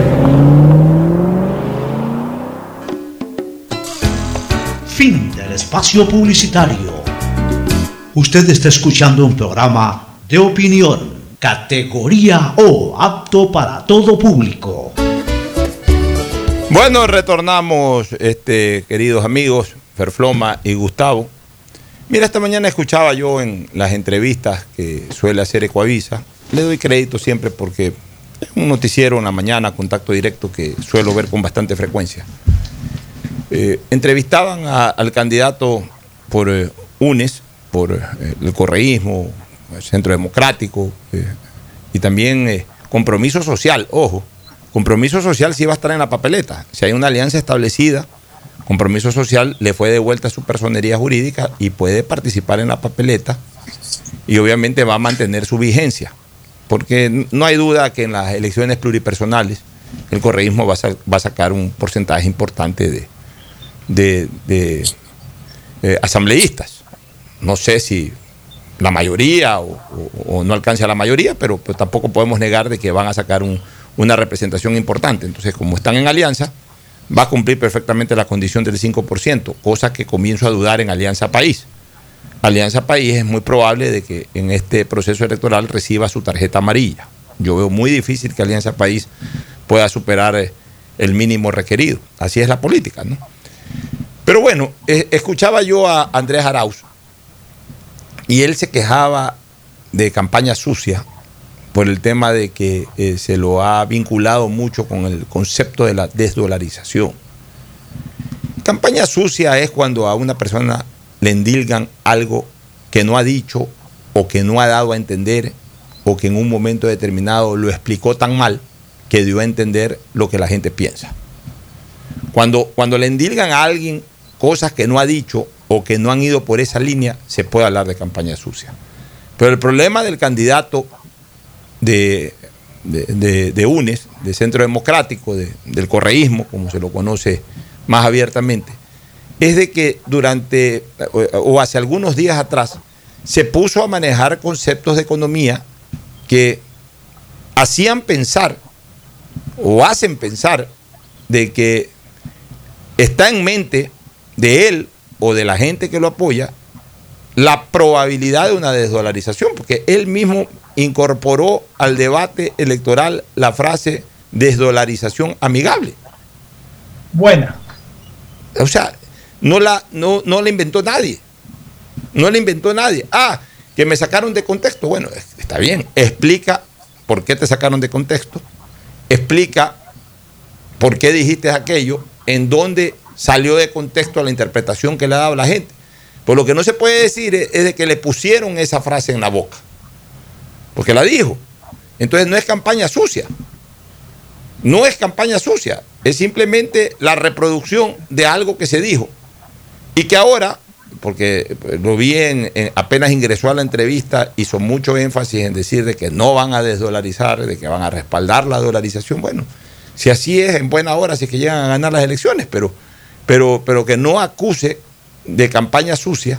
Espacio publicitario. Usted está escuchando un programa de opinión, categoría O, apto para todo público. Bueno, retornamos, este, queridos amigos, Ferfloma y Gustavo. Mira, esta mañana escuchaba yo en las entrevistas que suele hacer Ecoavisa. Le doy crédito siempre porque es un noticiero en la mañana, contacto directo que suelo ver con bastante frecuencia. Eh, entrevistaban al candidato por eh, UNES, por eh, el correísmo, el Centro Democrático eh, y también compromiso social, ojo, compromiso social sí va a estar en la papeleta. Si hay una alianza establecida, compromiso social le fue devuelta su personería jurídica y puede participar en la papeleta y obviamente va a mantener su vigencia. Porque no hay duda que en las elecciones pluripersonales el correísmo va a sacar un porcentaje importante de, de- asambleístas. No sé si la mayoría o, no alcance la mayoría, pero, pero tampoco podemos negar de que van a sacar un- una representación importante. Entonces, como están en alianza, va a cumplir perfectamente la condición del 5%, cosa que comienzo a dudar en Alianza País. Alianza País es muy probable de que en este proceso electoral reciba su tarjeta amarilla. Yo veo muy difícil que Alianza País pueda superar eh, el mínimo requerido. Así es la política, ¿no? Pero bueno, eh, escuchaba yo a Andrés Arauz y él se quejaba de campaña sucia por el tema de que eh, se lo ha vinculado mucho con el concepto de la desdolarización. Campaña sucia es cuando a una persona le endilgan algo que no ha dicho o que no ha dado a entender o que en un momento determinado lo explicó tan mal que dio a entender lo que la gente piensa. Cuando, cuando le endilgan a alguien cosas que no ha dicho o que no han ido por esa línea, se puede hablar de campaña sucia. Pero el problema del candidato de, de, de- UNES, de Centro Democrático, de- del correísmo, como se lo conoce más abiertamente, es de que durante o hace algunos días atrás se puso a manejar conceptos de economía que hacían pensar o hacen pensar de que está en mente de él o de la gente que lo apoya la probabilidad de una desdolarización, porque él mismo incorporó al debate electoral la frase desdolarización amigable. Buena. O sea, no la, no, no la inventó nadie. No la inventó nadie. Ah, que me sacaron de contexto. Bueno, está bien. Explica por qué te sacaron de contexto. Explica por qué dijiste aquello, en dónde salió de contexto la interpretación que le ha dado la gente. Por lo que no se puede decir es, de que le pusieron esa frase en la boca. Porque la dijo. Entonces no es campaña sucia. No es campaña sucia. Es simplemente la reproducción de algo que se dijo. Y que ahora, porque lo vi en, en- apenas ingresó a la entrevista, hizo mucho énfasis en decir de que no van a desdolarizar, de que van a respaldar la dolarización. Bueno, si así es, en buena hora, si es que llegan a ganar las elecciones, pero, pero, pero que no acuse de campaña sucia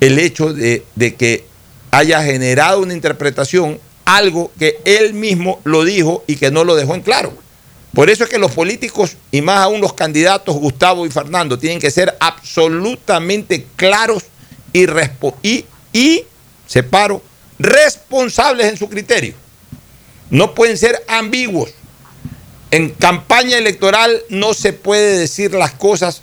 el hecho de, de que haya generado una interpretación, algo que él mismo lo dijo y que no lo dejó en claro. Por eso es que los políticos, y más aún los candidatos Gustavo y Fernando, tienen que ser absolutamente claros y, y separo, responsables en su criterio. No pueden ser ambiguos. En campaña electoral no se puede decir las cosas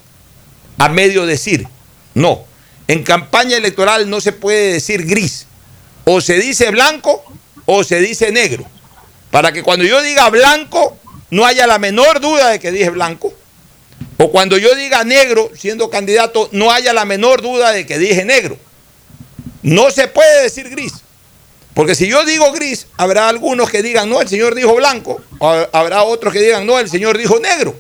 a medio decir. No. En campaña electoral no se puede decir gris. O se dice blanco o se dice negro. Para que cuando yo diga blanco no haya la menor duda de que dije blanco. O cuando yo diga negro siendo candidato no haya la menor duda de que dije negro. No se puede decir gris. Porque si yo digo gris, habrá algunos que digan, no, el señor dijo blanco. O habrá otros que digan, no, el señor dijo negro.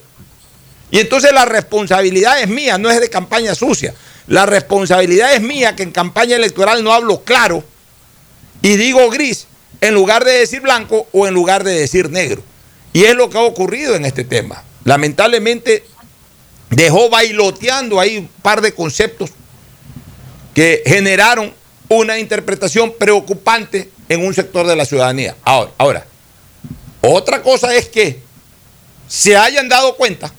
Y entonces la responsabilidad es mía, no es de campaña sucia. La responsabilidad es mía que en campaña electoral no hablo claro y digo gris en lugar de decir blanco o en lugar de decir negro. Y es lo que ha ocurrido en este tema. Lamentablemente dejó bailoteando ahí un par de conceptos que generaron una interpretación preocupante en un sector de la ciudadanía. Ahora, ahora, otra cosa es que se hayan dado cuenta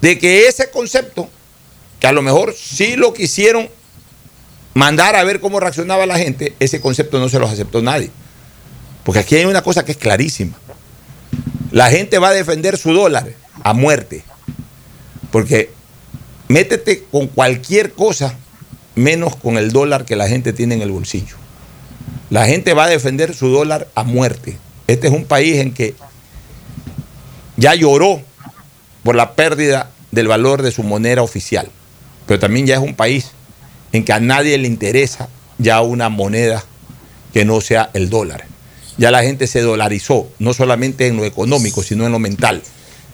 de que ese concepto, que a lo mejor sí lo quisieron mandar a ver cómo reaccionaba la gente, ese concepto no se los aceptó nadie. Porque aquí hay una cosa que es clarísima. La gente va a defender su dólar a muerte. Porque métete con cualquier cosa menos con el dólar que la gente tiene en el bolsillo. La gente va a defender su dólar a muerte. Este es un país en que ya lloró por la pérdida del valor de su moneda oficial. Pero también ya es un país en que a nadie le interesa ya una moneda que no sea el dólar. Ya la gente se dolarizó, no solamente en lo económico, sino en lo mental.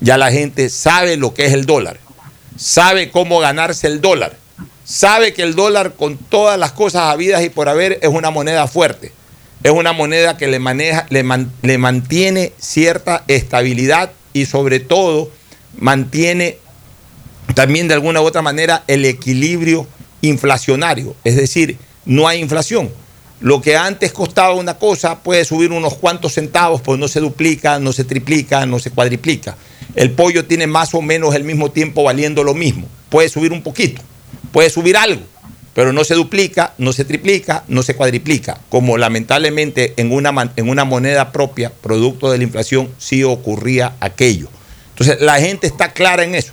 Ya la gente sabe lo que es el dólar, sabe cómo ganarse el dólar, sabe que el dólar con todas las cosas habidas y por haber es una moneda fuerte, es una moneda que le, maneja, le, le mantiene cierta estabilidad y sobre todo mantiene también de alguna u otra manera el equilibrio inflacionario, es decir, no hay inflación. Lo que antes costaba una cosa puede subir unos cuantos centavos, pues no se duplica, no se triplica, no se cuadriplica. El pollo tiene más o menos el mismo tiempo valiendo lo mismo. Puede subir un poquito, puede subir algo, pero no se duplica, no se triplica, no se cuadriplica, como lamentablemente en una, en una moneda propia, producto de la inflación, sí ocurría aquello. Entonces la gente está clara en eso.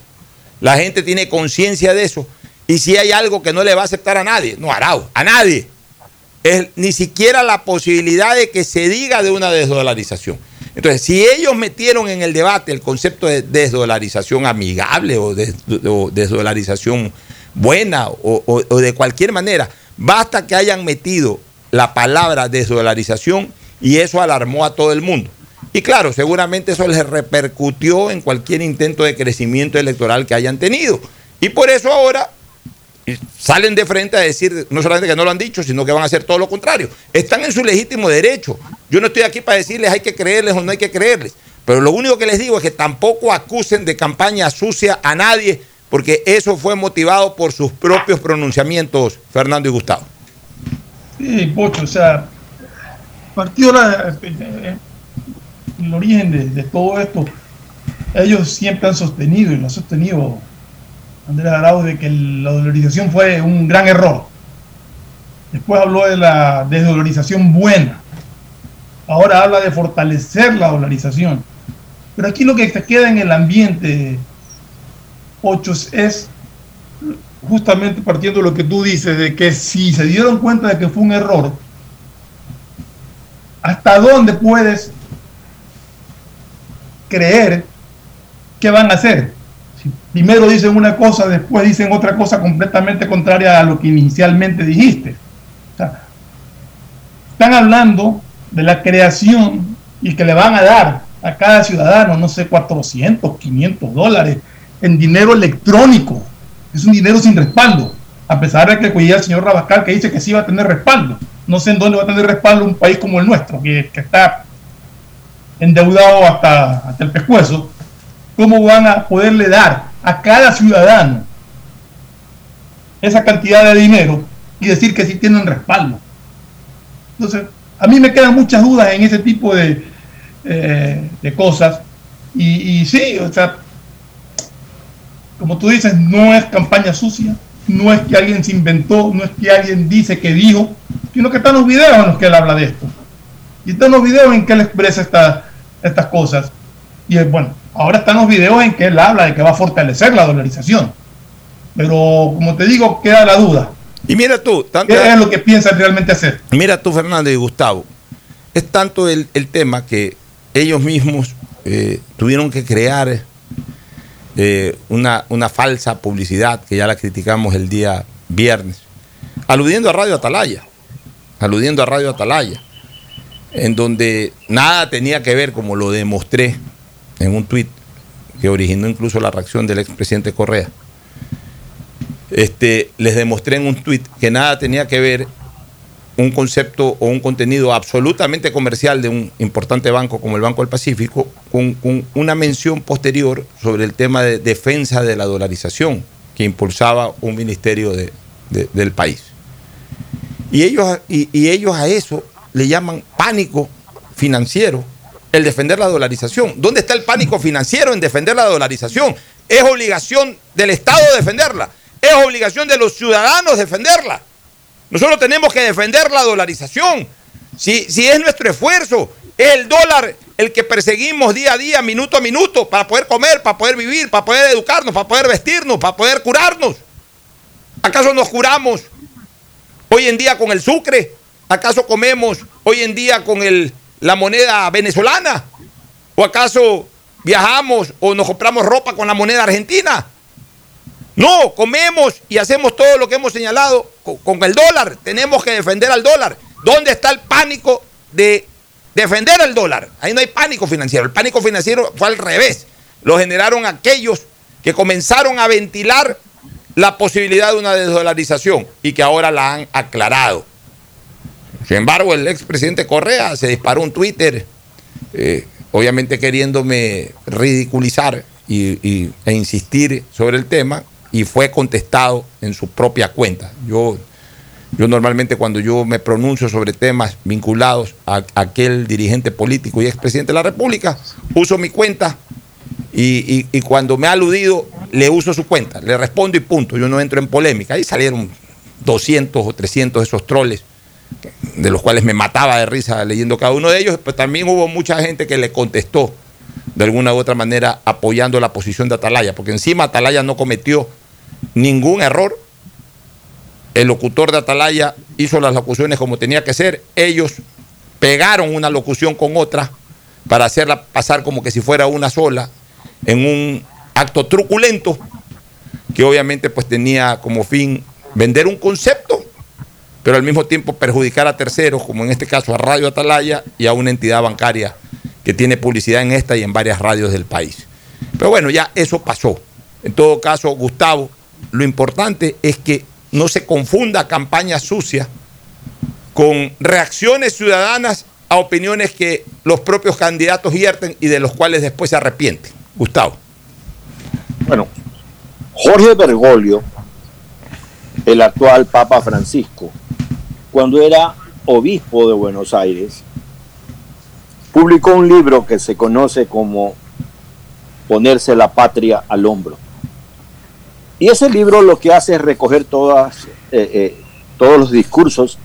La gente tiene conciencia de eso. Y si hay algo que no le va a aceptar a nadie, no Arau, a nadie, es ni siquiera la posibilidad de que se diga de una desdolarización. Entonces, si ellos metieron en el debate el concepto de desdolarización amigable o desdolarización buena o, de cualquier manera, basta que hayan metido la palabra desdolarización y eso alarmó a todo el mundo. Y claro, seguramente eso les repercutió en cualquier intento de crecimiento electoral que hayan tenido. Y por eso ahora salen de frente a decir no solamente que no lo han dicho, sino que van a hacer todo lo contrario. Están en su legítimo derecho. Yo no estoy aquí para decirles hay que creerles o no hay que creerles. Pero lo único que les digo es que tampoco acusen de campaña sucia a nadie, porque eso fue motivado por sus propios pronunciamientos, Fernando y Gustavo. Sí, Pocho, o sea, partido la- eh, el origen de, todo esto, ellos siempre han sostenido y lo ha sostenido Andrés Arauz de que la dolarización fue un gran error. Después habló de la desdolarización buena. Ahora habla de fortalecer la dolarización. Pero aquí lo que queda en el ambiente, Pochos, es justamente partiendo de lo que tú dices, de que si se dieron cuenta de que fue un error, ¿hasta dónde puedes creer que van a hacer? Si primero dicen una cosa, después dicen otra cosa completamente contraria a lo que inicialmente dijiste. Están hablando de la creación y que le van a dar a cada ciudadano, no sé, 400, 500 dólares en dinero electrónico. Es un dinero sin respaldo, a pesar de que cuida el señor Rabascal que dice que sí va a tener respaldo. No sé en dónde va a tener respaldo un país como el nuestro, que, que está endeudado hasta, hasta el pescuezo. ¿Cómo van a poderle dar a cada ciudadano esa cantidad de dinero y decir que sí tienen respaldo? Entonces, a mí me quedan muchas dudas en ese tipo de, eh, de cosas. Y, y, sí, o sea, como tú dices, no es campaña sucia, no es que alguien se inventó, no es que alguien dice que dijo, sino que están los videos en los que él habla de esto. Y están los videos en que él expresa esta, estas cosas. Y bueno, ahora están los videos en que él habla de que va a fortalecer la dolarización. Pero como te digo, queda la duda. Y mira tú, ¿qué es lo que piensan realmente hacer? Mira tú, Fernando y Gustavo, es tanto el, el tema que ellos mismos eh, tuvieron que crear eh, una, una falsa publicidad que ya la criticamos el día viernes, aludiendo a Radio Atalaya, aludiendo a Radio Atalaya, en donde nada tenía que ver, como lo demostré en un tuit que originó incluso la reacción del expresidente Correa. Este, les demostré en un tuit que nada tenía que ver un concepto o un contenido absolutamente comercial de un importante banco como el Banco del Pacífico con, una mención posterior sobre el tema de defensa de la dolarización que impulsaba un ministerio de, de, del país. Y ellos, y ellos a eso le llaman pánico financiero el defender la dolarización. ¿Dónde está el pánico financiero en defender la dolarización? Es obligación del Estado defenderla. Es obligación de los ciudadanos defenderla. Nosotros tenemos que defender la dolarización. Si, si es nuestro esfuerzo, es el dólar el que perseguimos día a día, minuto a minuto, para poder comer, para poder vivir, para poder educarnos, para poder vestirnos, para poder curarnos. ¿Acaso nos curamos hoy en día con el sucre? ¿Acaso comemos hoy en día con el, la moneda venezolana? ¿O acaso viajamos o nos compramos ropa con la moneda argentina? No, comemos y hacemos todo lo que hemos señalado con, el dólar. Tenemos que defender al dólar. ¿Dónde está el pánico de defender el dólar? Ahí no hay pánico financiero. El pánico financiero fue al revés. Lo generaron aquellos que comenzaron a ventilar la posibilidad de una desdolarización y que ahora la han aclarado. Sin embargo, el expresidente Correa se disparó un Twitter, eh, obviamente queriéndome ridiculizar y, y, e insistir sobre el tema, y fue contestado en su propia cuenta. Yo, yo normalmente cuando yo me pronuncio sobre temas vinculados a, aquel dirigente político y expresidente de la República, uso mi cuenta y, y, y, cuando me ha aludido le uso su cuenta, le respondo y punto. Yo no entro en polémica. Ahí salieron 200 o 300 de esos troles, de los cuales me mataba de risa leyendo cada uno de ellos, pero también hubo mucha gente que le contestó de alguna u otra manera apoyando la posición de Atalaya, porque encima Atalaya no cometió ningún error. El locutor de Atalaya hizo las locuciones como tenía que ser. Ellos pegaron una locución con otra para hacerla pasar como que si fuera una sola en un acto truculento que obviamente pues tenía como fin vender un concepto, pero al mismo tiempo perjudicar a terceros, como en este caso a Radio Atalaya y a una entidad bancaria que tiene publicidad en esta y en varias radios del país. Pero bueno, ya eso pasó. En todo caso, Gustavo, lo importante es que no se confunda campaña sucia con reacciones ciudadanas a opiniones que los propios candidatos vierten y de los cuales después se arrepienten. Gustavo. Bueno, Jorge Bergoglio, el actual Papa Francisco, cuando era obispo de Buenos Aires, publicó un libro que se conoce como Ponerse la patria al hombro. Y ese libro lo que hace es recoger eh, eh, todos los discursos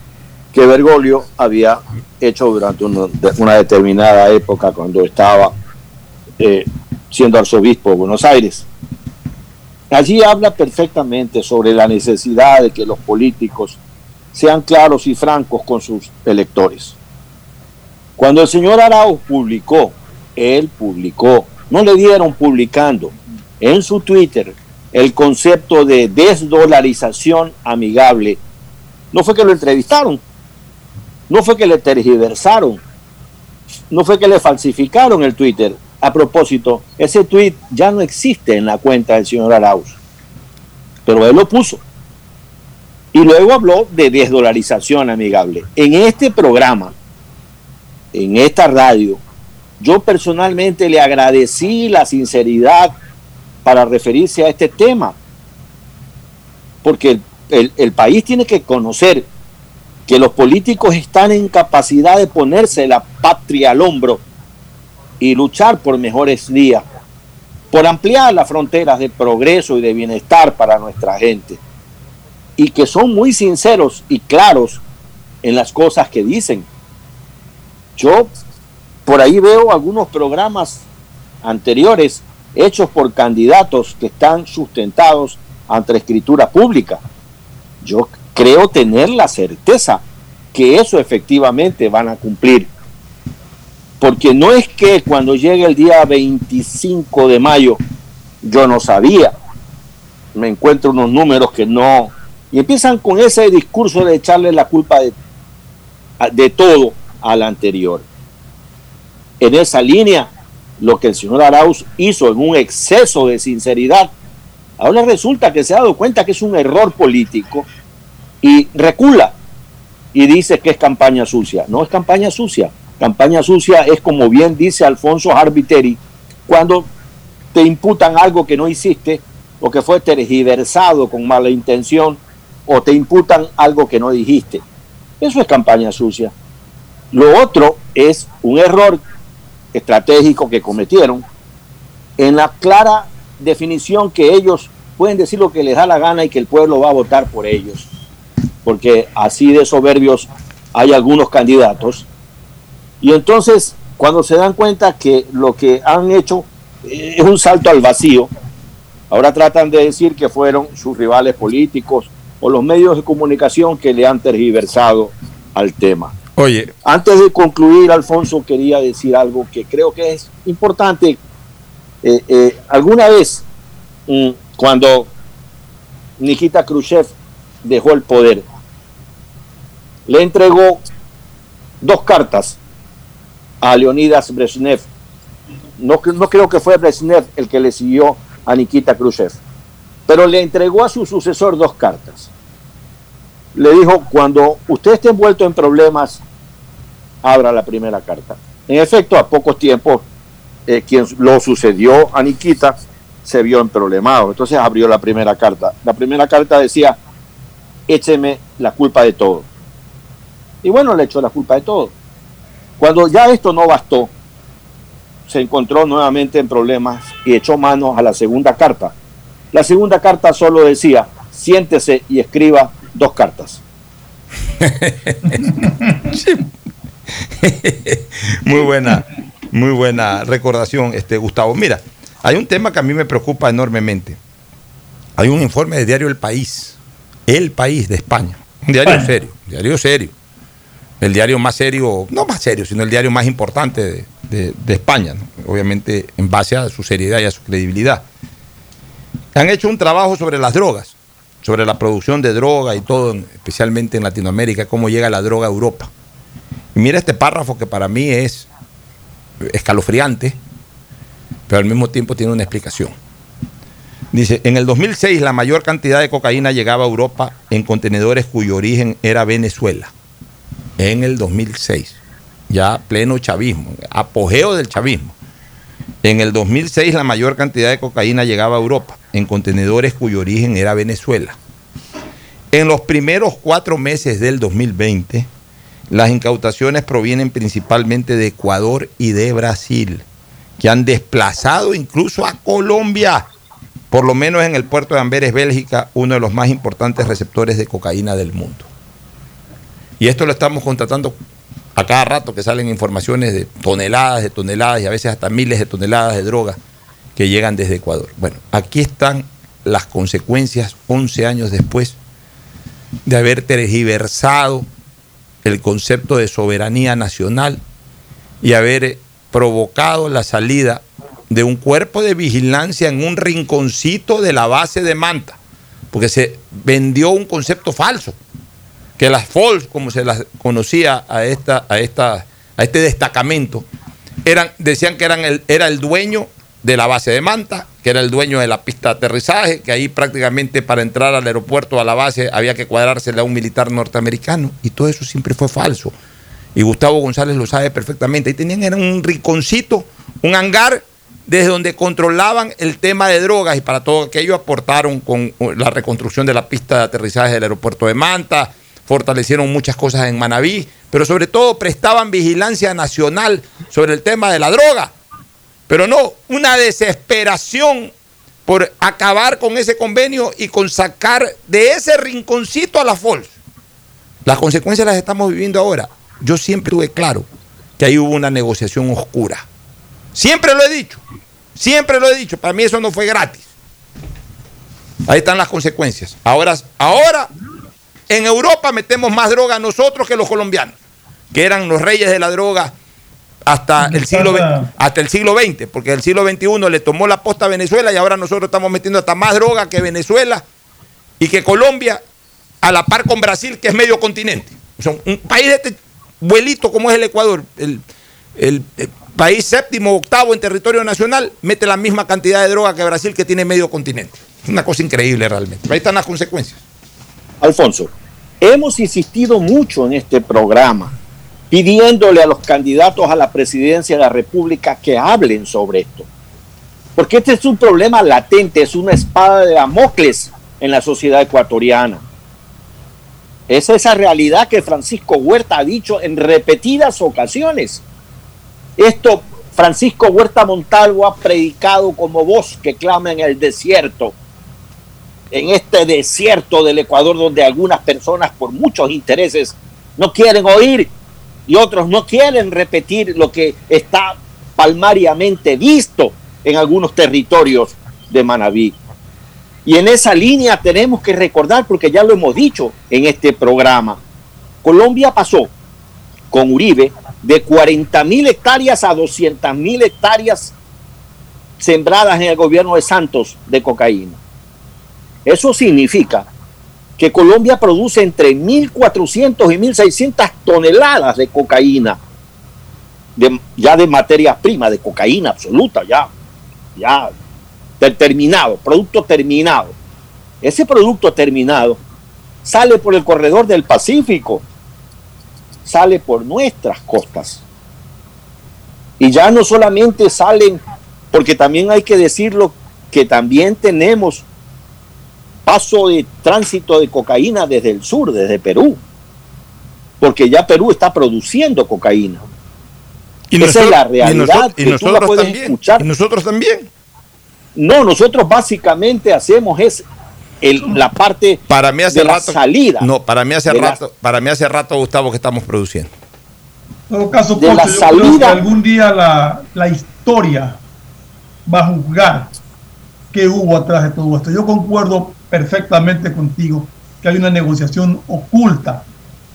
que Bergoglio había hecho durante una determinada época cuando estaba eh, siendo arzobispo de Buenos Aires. Allí habla perfectamente sobre la necesidad de que los políticos sean claros y francos con sus electores. Cuando el señor Arauz publicó, él publicó, no le dieron publicando en su Twitter el concepto de desdolarización amigable, no fue que lo entrevistaron, no fue que le tergiversaron, no fue que le falsificaron el Twitter. A propósito, ese tweet ya no existe en la cuenta del señor Arauz, pero él lo puso. Y luego habló de desdolarización amigable. En este programa, en esta radio, yo personalmente le agradecí la sinceridad para referirse a este tema, porque el, país tiene que conocer que los políticos están en capacidad de ponerse la patria al hombro y luchar por mejores días, por ampliar las fronteras de progreso y de bienestar para nuestra gente, y que son muy sinceros y claros en las cosas que dicen. Yo por ahí veo algunos programas anteriores hechos por candidatos que están sustentados ante escritura pública. Yo creo tener la certeza que eso efectivamente van a cumplir. Porque no es que cuando llegue el día 25 de mayo yo no sabía, me encuentro unos números que no... Y empiezan con ese discurso de echarle la culpa de, de todo al anterior. En esa línea, lo que el señor Arauz hizo en un exceso de sinceridad, ahora resulta que se ha dado cuenta que es un error político y recula y dice que es campaña sucia. No es campaña sucia. Campaña sucia es como bien dice Alfonso Arbiteri, cuando te imputan algo que no hiciste o que fue tergiversado con mala intención o te imputan algo que no dijiste. Eso es campaña sucia. Lo otro es un error estratégico que cometieron en la clara definición que ellos pueden decir lo que les da la gana y que el pueblo va a votar por ellos. Porque así de soberbios hay algunos candidatos. Y entonces, cuando se dan cuenta que lo que han hecho eh, es un salto al vacío, ahora tratan de decir que fueron sus rivales políticos o los medios de comunicación que le han tergiversado al tema. Oye, Antes de concluir, Alfonso, quería decir algo que creo que es importante. Eh, eh, alguna vez, mm, cuando Nikita Khrushchev dejó el poder, le entregó dos cartas a Leonidas Brezhnev. No, no creo que fue Brezhnev el que le siguió a Nikita Khrushchev, pero le entregó a su sucesor dos cartas. Le dijo, cuando usted esté envuelto en problemas, abra la primera carta. En efecto, a pocos tiempos, eh, quien lo sucedió a Nikita se vio en problemado. Entonces abrió la primera carta. La primera carta decía, écheme la culpa de todo. Y bueno, le echó la culpa de todo. Cuando ya esto no bastó, se encontró nuevamente en problemas y echó manos a la segunda carta. La segunda carta solo decía, siéntese y escriba dos cartas. muy buena, muy buena recordación, este Gustavo. Mira, hay un tema que a mí me preocupa enormemente. Hay un informe de Diario El País, El País de España, un diario serio, diario serio. El diario más serio, no más serio, sino el diario más importante de, de- de España, ¿no? obviamente en base a su seriedad y a su credibilidad. Han hecho un trabajo sobre las drogas, sobre la producción de droga y todo, en- especialmente en Latinoamérica, cómo llega la droga a Europa. Mira este párrafo que para mí es escalofriante, pero al mismo tiempo tiene una explicación. Dice, en el 2006 la mayor cantidad de cocaína llegaba a Europa en contenedores cuyo origen era Venezuela. En el 2006, ya pleno chavismo, apogeo del chavismo. En el 2006 la mayor cantidad de cocaína llegaba a Europa en contenedores cuyo origen era Venezuela. En los primeros cuatro meses del 2020, las incautaciones provienen principalmente de Ecuador y de Brasil, que han desplazado incluso a Colombia, por lo menos en el puerto de Amberes, Bélgica, uno de los más importantes receptores de cocaína del mundo. Y esto lo estamos contratando a cada rato que salen informaciones de toneladas de toneladas y a veces hasta miles de toneladas de droga que llegan desde Ecuador. Bueno, aquí están las consecuencias 11 años después de haber tergiversado el concepto de soberanía nacional y haber eh, provocado la salida de un cuerpo de vigilancia en un rinconcito de la base de Manta, porque se vendió un concepto falso, que las FOLS, como se las conocía a, esta, a, esta, a este destacamento, eran, decían que eran el, era el dueño de la base de Manta, que era el dueño de la pista de aterrizaje, que ahí prácticamente para entrar al aeropuerto, a la base, había que cuadrársela a un militar norteamericano, y todo eso siempre fue falso. Y Gustavo González lo sabe perfectamente. Ahí tenían era un rinconcito, un hangar desde donde controlaban el tema de drogas y para todo aquello aportaron con la reconstrucción de la pista de aterrizaje del aeropuerto de Manta, fortalecieron muchas cosas en Manabí, pero sobre todo prestaban vigilancia nacional sobre el tema de la droga. Pero no, una desesperación por acabar con ese convenio y con sacar de ese rinconcito a la FOLS. Las consecuencias las estamos viviendo ahora. Yo siempre tuve claro que ahí hubo una negociación oscura. Siempre lo he dicho. Siempre lo he dicho. Para mí eso no fue gratis. Ahí están las consecuencias. Ahora, ahora en Europa metemos más droga nosotros que los colombianos, que eran los reyes de la droga hasta el siglo hasta el siglo XX, porque el siglo XXI le tomó la posta a Venezuela y ahora nosotros estamos metiendo hasta más droga que Venezuela y que Colombia, a la par con Brasil, que es medio continente. Son un país de este vuelito como es el Ecuador, el, el, el país séptimo o octavo en territorio nacional, mete la misma cantidad de droga que Brasil, que tiene medio continente. Es una cosa increíble realmente. Ahí están las consecuencias. Alfonso, hemos insistido mucho en este programa, pidiéndole a los candidatos a la presidencia de la República que hablen sobre esto. Porque este es un problema latente, es una espada de Damocles en la sociedad ecuatoriana. Es esa realidad que Francisco Huerta ha dicho en repetidas ocasiones. Esto Francisco Huerta Montalvo ha predicado como voz que clama en el desierto, en este desierto del Ecuador donde algunas personas por muchos intereses no quieren oír y otros no quieren repetir lo que está palmariamente visto en algunos territorios de Manabí. Y en esa línea tenemos que recordar, porque ya lo hemos dicho en este programa, Colombia pasó con Uribe de 40 mil hectáreas a 200 mil hectáreas sembradas en el gobierno de Santos de cocaína. Eso significa que Colombia produce entre 1.400 y 1.600 toneladas de cocaína, ya de materia prima, de cocaína absoluta, ya, ya terminado, producto terminado. Ese producto terminado sale por el corredor del Pacífico, sale por nuestras costas. Y ya no solamente salen, porque también hay que decirlo, que también tenemos paso de tránsito de cocaína desde el sur, desde Perú, porque ya Perú está produciendo cocaína. Y Esa es la realidad y nosotros, que tú la puedes también. escuchar. Y nosotros también. No, nosotros básicamente hacemos es el, la parte Para mí hace de la rato. salida. No, para mí hace la- rato, para mí hace rato, Gustavo, que estamos produciendo. En todo caso, De Pocho, la yo creo que salida- algún día la, la historia va a juzgar qué hubo atrás de todo esto. Yo concuerdo perfectamente contigo que hay una negociación oculta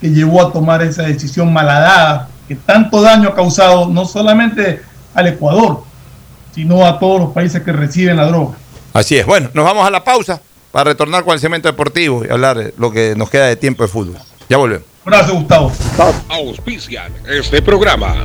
que llevó a tomar esa decisión malhadada que tanto daño ha causado no solamente al Ecuador, sino a todos los países que reciben la droga. Así es. Bueno, nos vamos a la pausa para retornar con el cemento deportivo y hablar de lo que nos queda de tiempo de fútbol. Ya volvemos. Gracias, Gustavo. Auspician este programa.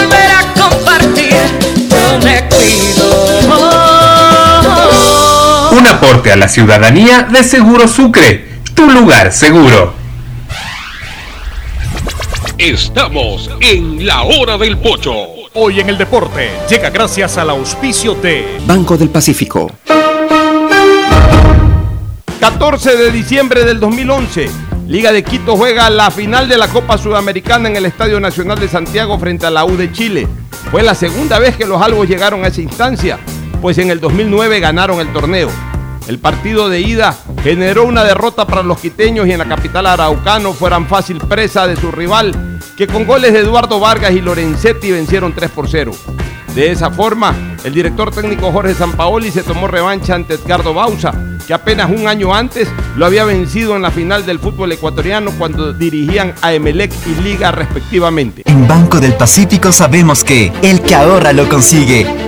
volver a compartir. Yo me cuido. Un aporte a la ciudadanía de Seguro Sucre, tu lugar seguro. Estamos en la hora del pocho. Hoy en el deporte llega gracias al auspicio de Banco del Pacífico. 14 de diciembre del 2011. Liga de Quito juega la final de la Copa Sudamericana en el Estadio Nacional de Santiago frente a la U de Chile. Fue la segunda vez que los albos llegaron a esa instancia, pues en el 2009 ganaron el torneo. El partido de ida generó una derrota para los quiteños y en la capital araucano fueran fácil presa de su rival, que con goles de Eduardo Vargas y Lorenzetti vencieron 3 por 0. De esa forma, el director técnico Jorge Sampaoli se tomó revancha ante Edgardo Bausa, que apenas un año antes lo había vencido en la final del fútbol ecuatoriano cuando dirigían a Emelec y Liga respectivamente. En Banco del Pacífico sabemos que el que ahorra lo consigue.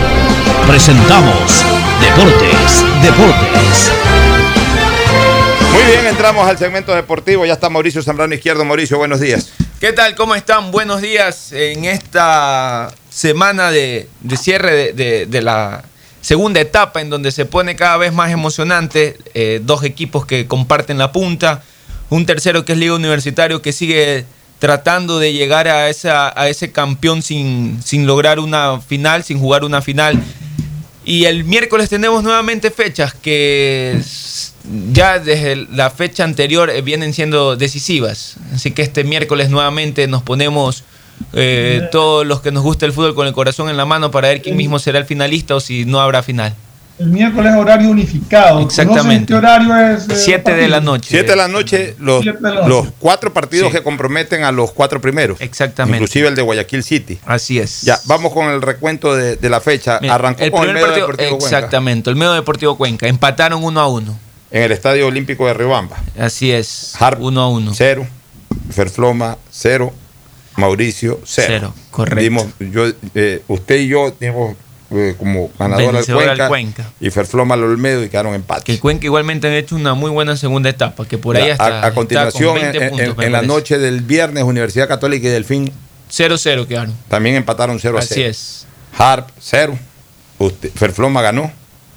presentamos Deportes, Deportes. Muy bien, entramos al segmento deportivo. Ya está Mauricio Zambrano Izquierdo. Mauricio, buenos días. ¿Qué tal? ¿Cómo están? Buenos días en esta semana de, de cierre de, de- de la segunda etapa en donde se pone cada vez más emocionante. eh, dos equipos que comparten la punta. Un tercero que es Liga Universitario que sigue tratando de llegar a, esa, a ese campeón sin, sin lograr una final, sin jugar una final. Y el miércoles tenemos nuevamente fechas que ya desde la fecha anterior eh, vienen siendo decisivas. Así que este miércoles nuevamente nos ponemos eh, todos los que nos gusta el fútbol con el corazón en la mano para ver quién mismo será el finalista o si no habrá final. El miércoles horario unificado. Exactamente. ¿Conocen qué horario es? eh, Siete de la noche. Siete de la noche, los, la noche. los cuatro partidos Sí. que comprometen a los cuatro primeros. Exactamente. Inclusive el de Guayaquil City. Así es. Ya, vamos con el recuento de, de la fecha. Mira, Arrancó el con el primer medio partido- deportivo Cuenca, Exactamente, el medio deportivo Cuenca. Empataron uno a uno. en el Estadio Olímpico de Riobamba. Así es. Harp, uno a uno. Cero. Ferfloma, cero. Mauricio, cero. Cero, correcto. Dimos, yo, eh, usted y yo dimos eh, como ganador al Cuenca, Cuenca. y Ferfloma al Olmedo y quedaron empates. Que Cuenca igualmente han hecho una muy buena segunda etapa, que por ahí Ya, hasta a, a continuación, con 20 en, en- puntos, me en la noche del viernes, Universidad Católica y Delfín 0-0 quedaron. también empataron 0 a 0. Así es. Harp, 0. Usted, Ferfloma ganó.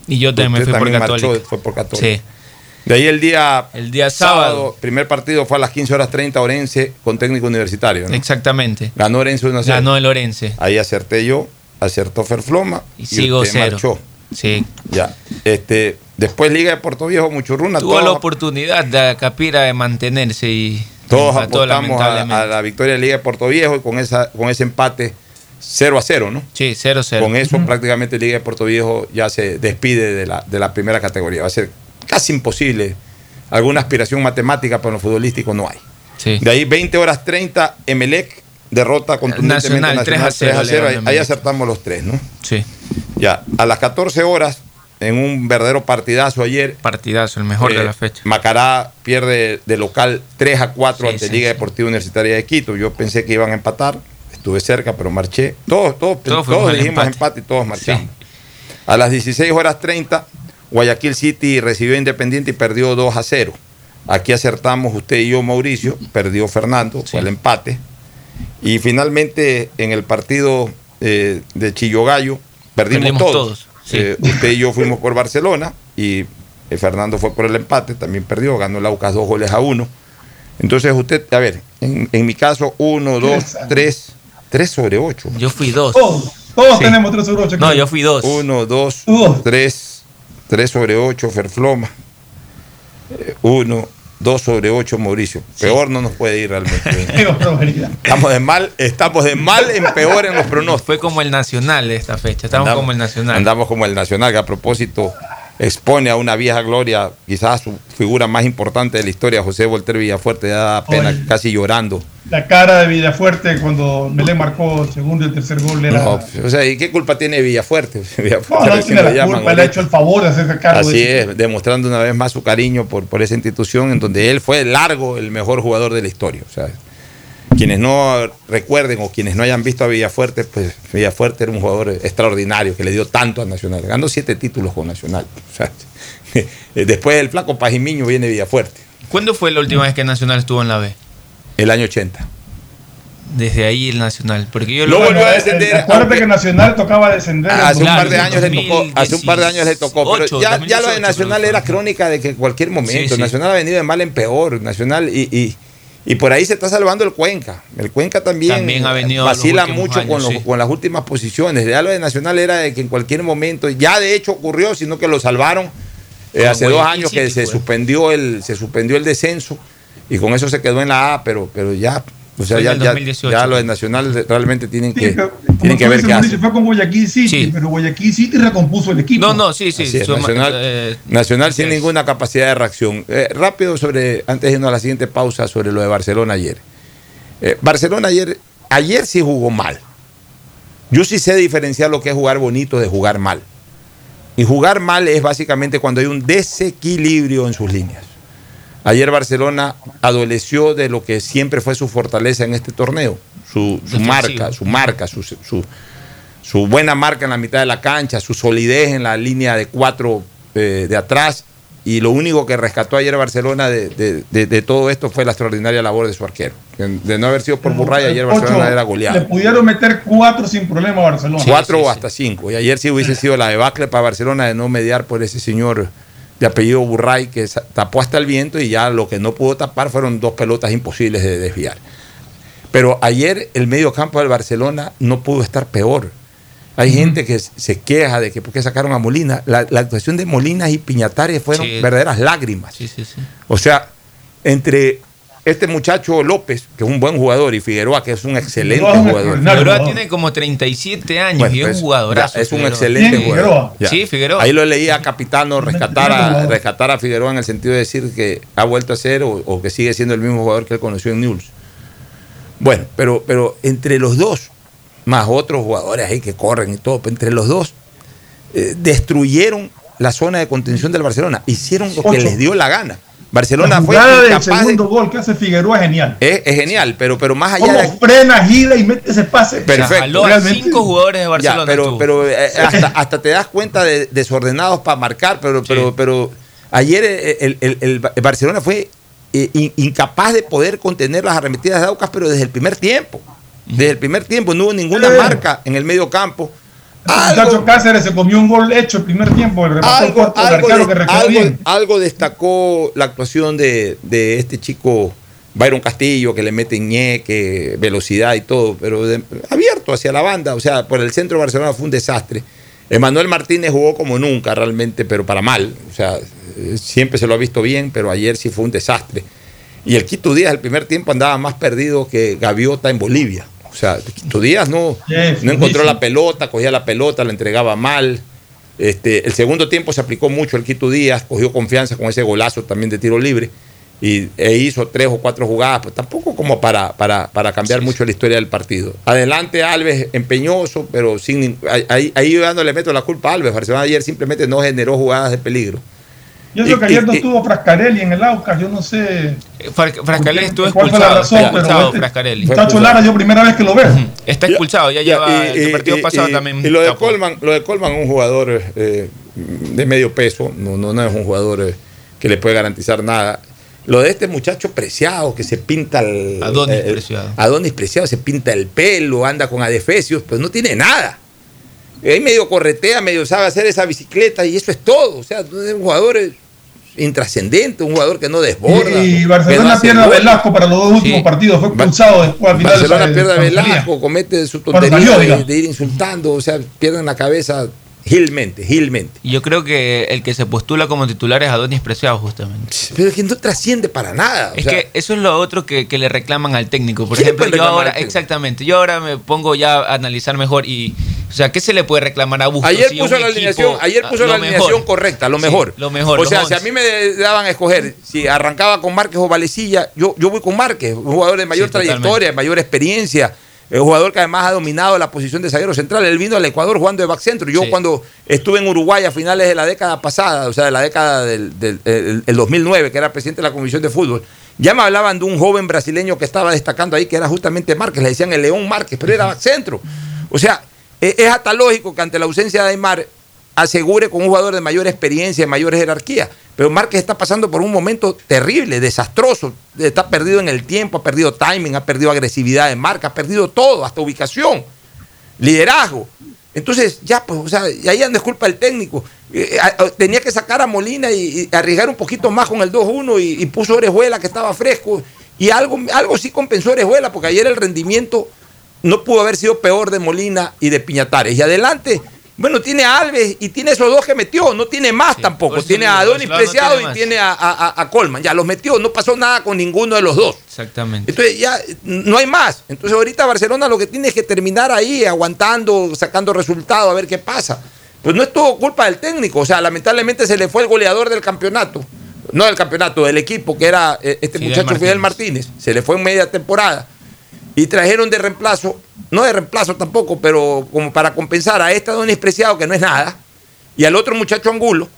Y yo también me Usted fui por también Católica. marchó, fue por Católica. Sí. De ahí el día, El día sábado. primer partido fue a las 15 horas 30 Orense con técnico universitario. ¿no? Exactamente. Ganó Orense 1 a 0. Ganó el Orense. Ahí acerté yo, acertó Ferfloma Y sigo usted cero. marchó. Sí. Ya. Este, después Liga de Puerto Viejo, Muchurruna, Tuvo la todos, oportunidad de Capira de mantenerse y todos apostamos a, a la victoria de Liga de Puerto Viejo y con, esa, con ese empate 0 a 0, ¿no? Sí, 0-0. Con eso prácticamente Liga de Puerto Viejo ya se despide de la, de la primera categoría. Va a ser casi imposible. Alguna aspiración matemática, pero en lo futbolístico no hay. Sí. De ahí 20 horas 30, Emelec derrota contundentemente Nacional, a 3 a 0 Nacional 3 a 0. le Ahí, ahí acertamos los tres, ¿no? Sí. Ya, a las 14 horas, en un verdadero partidazo ayer, Partidazo, el mejor eh, de la fecha. Macará pierde de local 3 a 4 Sí, ante sí, Liga sí. Deportiva Universitaria de Quito. Yo pensé que iban a empatar, estuve cerca, pero marché. Todos, todos, Todos todos, dijimos empate. empate y todos marchamos. A las 16 horas 30, Guayaquil City recibió a Independiente y perdió 2 a 0. Aquí acertamos usted y yo, Mauricio, perdió Fernando, fue el empate. Y finalmente en el partido eh, de Chillogallo perdimos, Perdimos todos. todos, sí. Eh, usted y yo fuimos por Barcelona y eh, Fernando fue por el empate, también perdió, ganó el Aucas dos goles a uno. Entonces usted, a ver, en, en mi caso, uno, dos, tres, tres sobre ocho. Yo fui dos. Todos, todos Sí. tenemos 3 sobre 8. No, yo fui dos. Uno, dos, Dos. tres, tres sobre ocho, Ferfloma. Eh, Uno, dos sobre ocho, Mauricio. Peor no nos puede ir realmente. estamos de mal, estamos de mal en peor en los pronósticos. Fue como el Nacional esta fecha. Estamos Andamos- como el Nacional. Andamos como el Nacional, que a propósito expone a una vieja gloria, quizás su figura más importante de la historia, José Volter Villafuerte, ya da pena, Oye. casi llorando. La cara de Villafuerte cuando Melé marcó el segundo y el tercer gol era. No, o sea, ¿y qué culpa tiene Villafuerte? Villafuerte No, no tiene la culpa, él ha hecho el favor de hacerse cargo Así de es, demostrando una vez más su cariño por, por esa institución en donde él fue largo el mejor jugador de la historia. O sea, quienes no recuerden o quienes no hayan visto a Villafuerte, pues Villafuerte era un jugador extraordinario que le dio tanto a Nacional. Ganó siete títulos con Nacional. O sea, después del flaco Pajimiño viene Villafuerte, ¿Cuándo fue la última vez que Nacional estuvo en la B? el año 80. Desde ahí el Nacional. Porque yo No lo volvió a descender, Acuérdate que Nacional tocaba descender. Hace un par de años le tocó, hace un par de años le tocó, pero 2018, ya, ya lo de 2018 Nacional era crónica de que en cualquier momento, Sí, sí. Nacional ha venido de mal en peor, Nacional y, y, y por ahí se está salvando el Cuenca. El Cuenca también, También ha venido los vacila mucho con, años, los- sí. con las últimas posiciones. Ya lo de Nacional era de que en cualquier momento, ya de hecho ocurrió, sino que lo salvaron eh, hace dos años que se suspendió el se suspendió el descenso y con eso se quedó en la A, pero pero ya o sea, Fue en ya, ya, 2018. ya lo de Nacional realmente tienen Sí, que, pero, tienen que ver qué hacen. Fue con Guayaquil City, pero Guayaquil City recompuso el equipo. No, no, sí, sí. Es, Nacional, eh, Nacional sin es. ninguna capacidad de reacción. Eh, rápido sobre, antes de irnos a la siguiente pausa, sobre lo de Barcelona ayer. Eh, Barcelona ayer, ayer sí jugó mal. Yo sí sé diferenciar lo que es jugar bonito de jugar mal. Y jugar mal es básicamente cuando hay un desequilibrio en sus líneas. Ayer Barcelona adoleció de lo que siempre fue su fortaleza en este torneo, su, marca, su marca, su, su, su buena marca en la mitad de la cancha, su solidez en la línea de cuatro eh, de atrás. Y lo único que rescató ayer Barcelona de, de- de- de todo esto fue la extraordinaria labor de su arquero. De, no haber sido por Burray, ayer Ocho, Barcelona era Le goleado. pudieron meter cuatro sin problema a Barcelona. Cuatro o hasta cinco. Y ayer sí hubiese sido la debacle para Barcelona de no mediar por ese señor de apellido Burray que tapó hasta el viento y ya lo que no pudo tapar fueron dos pelotas imposibles de desviar. Pero ayer el medio campo del Barcelona no pudo estar peor. Hay gente que se queja de que por qué sacaron a Molina. La, la actuación de Molina y Piñatares fueron Sí. verdaderas lágrimas. Sí, sí, sí. O sea, entre este muchacho López, que es un buen jugador, y Figueroa, que es un excelente jugador. Figueroa tiene como 37 años Bueno, y es pues, un jugadorazo. ya, es un Figueroa. excelente jugador. Ya. Sí, Figueroa. Ahí lo leía Capitano rescatar a, rescatar a Figueroa en el sentido de decir que ha vuelto a ser o, o que sigue siendo el mismo jugador que él conoció en Newell's. Bueno, pero, pero entre los dos, más otros jugadores ahí que corren y todo, pero entre los dos, eh, destruyeron la zona de contención del Barcelona. Hicieron lo que Ocho. les dio la gana. La Barcelona fue del incapaz de- segundo gol que hace Figueroa es genial. es, es genial, pero, pero más allá Cómo de, frena, gira y mete ese pase. Perfecto. Cinco jugadores de Ya, Barcelona. pero pero eh, hasta, hasta te das cuenta de desordenados para marcar, pero, pero, pero ayer eh, el, el- el- el Barcelona fue eh, in- incapaz de poder contener las arremetidas de Aucas, pero desde el primer tiempo. Desde el primer tiempo no hubo ninguna marca en el medio campo. Muchacho Cáceres se comió un gol hecho el primer tiempo. El Algo, de- que algo- bien. algo destacó la actuación de, de este chico Byron Castillo, que le mete ñeque, velocidad y todo, pero de- abierto hacia la banda. O sea, por el centro de Barcelona fue un desastre. Emanuel Martínez jugó como nunca realmente, pero para mal. O sea, siempre se lo ha visto bien, pero ayer sí fue un desastre. Y el Quito Díaz, el primer tiempo, andaba más perdido que Gaviota en Bolivia. O sea, Díaz no, no encontró la pelota, cogía la pelota, la entregaba mal. Este, el segundo tiempo se aplicó mucho el Quito Díaz, cogió confianza con ese golazo también de tiro libre y, e hizo tres o cuatro jugadas, pues tampoco como para, para, para cambiar mucho la historia del partido. Adelante Alves empeñoso, pero sin ahí- ahí, yo no le meto la culpa a Alves. Barcelona ayer simplemente no generó jugadas de peligro. Yo Y- creo que ayer no estuvo Frascarelli en el Aucas, yo no sé. Frascarelli estuvo ¿Cuál fue la expulsado. razón? Está Pero expulsado, este Frascarelli. Muchacho Lara, yo primera vez que lo veo. Está expulsado, ya, Ya, lleva y- el partido y- pasado y- también. Y lo de. Colman, lo de Colman, un jugador eh, de medio peso, no, no, no es un jugador eh, que le puede garantizar nada. Lo de este muchacho preciado que se pinta el. Adonis eh, Preciado. Adonis preciado, se pinta el pelo, anda con adefesios, pues no tiene nada. Ahí medio corretea, medio sabe hacer esa bicicleta y eso es todo. O sea, es un jugador eh, intrascendente, un jugador que no desborda. Y Barcelona no pierde a. Velasco para los dos últimos partidos. Fue expulsado después al final. Barcelona de- pierde a. Velasco, comete su tontería salió, de, de ir insultando, o sea, pierden la cabeza gilmente, gilmente. Y yo creo que el que se postula como titular es Adonis Preciado, justamente. Pero es que no trasciende para nada. o Es sea, que eso es lo otro que, que le reclaman al técnico. Por ¿Qué le ejemplo, yo ahora, al técnico? exactamente, yo ahora me pongo ya a analizar mejor y, o sea, ¿qué se le puede reclamar a Bustos? Ayer si puso la equipo- alineación, ayer ah, puso la alineación mejor? correcta, lo Sí, mejor. lo mejor, O sea, si a 11. mí me daban a escoger si arrancaba con Márquez o Valecilla, yo, yo voy con Márquez, un jugador de mayor Sí, totalmente. trayectoria, de mayor experiencia, un jugador que además ha dominado la posición de zaguero central. Él vino al Ecuador jugando de back centro. Yo Sí. cuando estuve en Uruguay a finales de la década pasada, o sea, de la década del, del- el- el 2009, que era presidente de la Comisión de Fútbol, ya me hablaban de un joven brasileño que estaba destacando ahí, que era justamente Márquez, le decían el León Márquez, pero era back centro. O sea, es hasta lógico que ante la ausencia de Aymar asegure con un jugador de mayor experiencia, de mayor jerarquía. Pero Márquez está pasando por un momento terrible, desastroso. Está perdido en el tiempo, ha perdido timing, ha perdido agresividad de marca, ha perdido todo, hasta ubicación, liderazgo. Entonces, ya, pues, o sea, y ahí anda es culpa del técnico. Eh, tenía que sacar a Molina y, arriesgar un poquito más con el 2-1 y, puso Orejuela que estaba fresco. Y algo, algo sí compensó Orejuela, porque ayer el rendimiento no pudo haber sido peor de Molina y de Piñatares. Y adelante, bueno, tiene a Alves y tiene esos dos que metió, no tiene más tampoco. Tiene a Adonis no Preciado y tiene a, a- Colman. Ya los metió, no pasó nada con ninguno de los dos. Exactamente. Entonces ya no hay más. Entonces ahorita Barcelona lo que tiene es que terminar ahí aguantando, sacando resultados, a ver qué pasa. Pues no es todo culpa del técnico. O sea, lamentablemente se le fue el goleador del campeonato. No del campeonato, del equipo, que era eh, este Fidel muchacho Fidel Martínez. Se le fue en media temporada. Y trajeron de reemplazo, no de reemplazo tampoco, pero como para compensar a este Adonis Preciado, que no es nada, y al otro muchacho Angulo,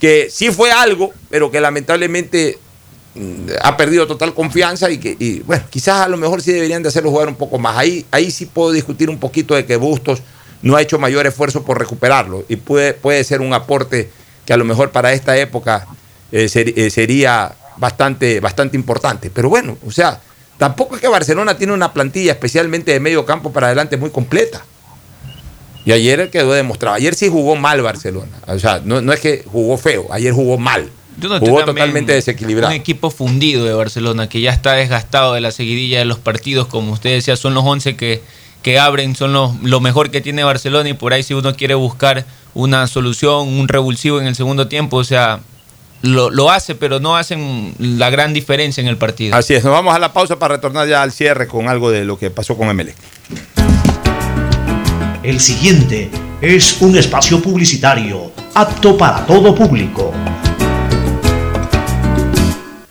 que sí fue algo, pero que lamentablemente mm, ha perdido total confianza y que, y, bueno, quizás a lo mejor sí deberían de hacerlo jugar un poco más. Ahí, ahí sí puedo discutir un poquito de que Bustos no ha hecho mayor esfuerzo por recuperarlo y puede, puede ser un aporte que a lo mejor para esta época eh, eh, sería bastante, bastante importante. Pero bueno, o sea, tampoco es que Barcelona tiene una plantilla, especialmente de medio campo para adelante, muy completa. Y ayer quedó demostrado. Ayer sí jugó mal Barcelona. O sea, no, no es que jugó feo, ayer jugó mal. Yo noté jugó totalmente desequilibrado. Un equipo fundido de Barcelona que ya está desgastado de la seguidilla de los partidos, como usted decía, son los 11 que, que abren, son los, lo mejor que tiene Barcelona y por ahí si uno quiere buscar una solución, un revulsivo en el segundo tiempo, o sea, lo, lo hace, pero no hacen la gran diferencia en el partido. Así es, nos vamos a la pausa para retornar ya al cierre con algo de lo que pasó con Emelec. El siguiente es un espacio publicitario apto para todo público.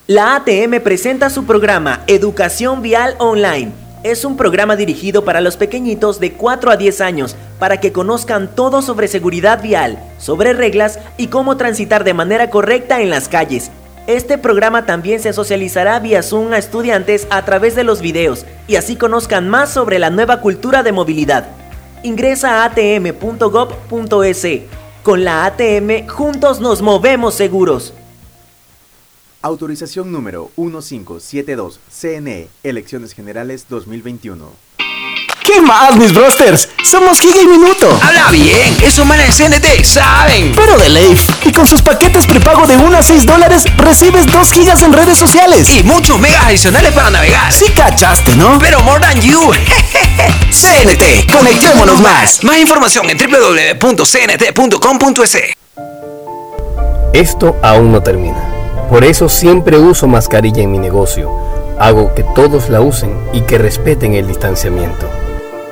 La ATM presenta su programa Educación Vial Online. Es un programa dirigido para los pequeñitos de 4 a 10 años para que conozcan todo sobre seguridad vial, sobre reglas y cómo transitar de manera correcta en las calles. Este programa también se socializará vía Zoom a estudiantes a través de los videos y así conozcan más sobre la nueva cultura de movilidad. Ingresa a atm.gov.es. Con la ATM juntos nos movemos seguros. Autorización número 1572, CNE, Elecciones Generales 2021. ¿Qué más, mis brosters? Somos Giga y Minuto. Habla bien, esos manes de CNT saben. Pero de Leif. Y con sus paquetes prepago de 1 a 6 dólares, recibes 2 gigas en redes sociales. Y muchos megas adicionales para navegar. Sí cachaste, ¿no? Pero more than you. CNT, conectémonos más. Más información en www.cnt.com.es. Esto aún no termina. Por eso siempre uso mascarilla en mi negocio. Hago que todos la usen y que respeten el distanciamiento.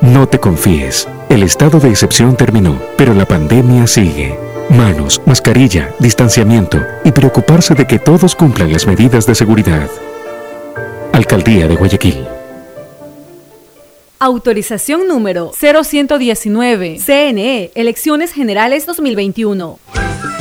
No te confíes. El estado de excepción terminó, pero la pandemia sigue. Manos, mascarilla, distanciamiento y preocuparse de que todos cumplan las medidas de seguridad. Alcaldía de Guayaquil. Autorización número 0119. CNE, Elecciones Generales 2021.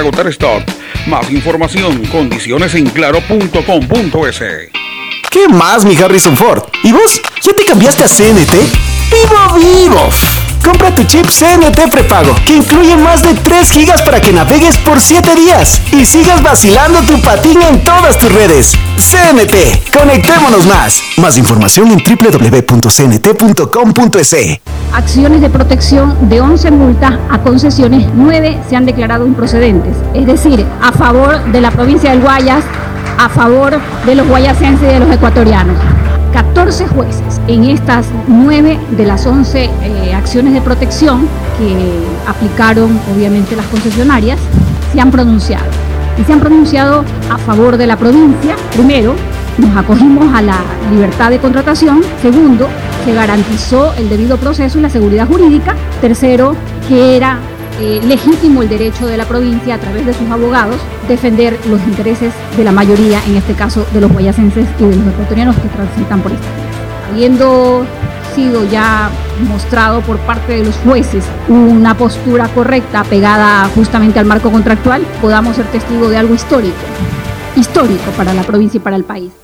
agotar stock. Más información, condiciones en claro.com.es. ¿Qué más, mi Harrison Ford? ¿Y vos? ¿Ya te cambiaste a CNT? ¡Vivo, vivo! Compra tu chip CNT prepago, que incluye más de 3 gigas para que navegues por 7 días y sigas vacilando tu patín en todas tus redes. CNT, conectémonos más. Más información en www.cnt.com.es. Acciones de protección de 11 multas a concesiones, 9 se han declarado improcedentes. Es decir, a favor de la provincia del Guayas, a favor de los guayasenses y de los ecuatorianos. 14 jueces en estas 9 de las 11 eh, acciones de protección que aplicaron obviamente las concesionarias se han pronunciado. Y se han pronunciado a favor de la provincia. Primero, nos acogimos a la libertad de contratación. Segundo, se garantizó el debido proceso y la seguridad jurídica. Tercero, que era eh, legítimo el derecho de la provincia a través de sus abogados defender los intereses de la mayoría, en este caso de los guayacenses y de los ecuatorianos que transitan por esta. Habiendo sido ya mostrado por parte de los jueces una postura correcta pegada justamente al marco contractual, podamos ser testigos de algo histórico, histórico para la provincia y para el país.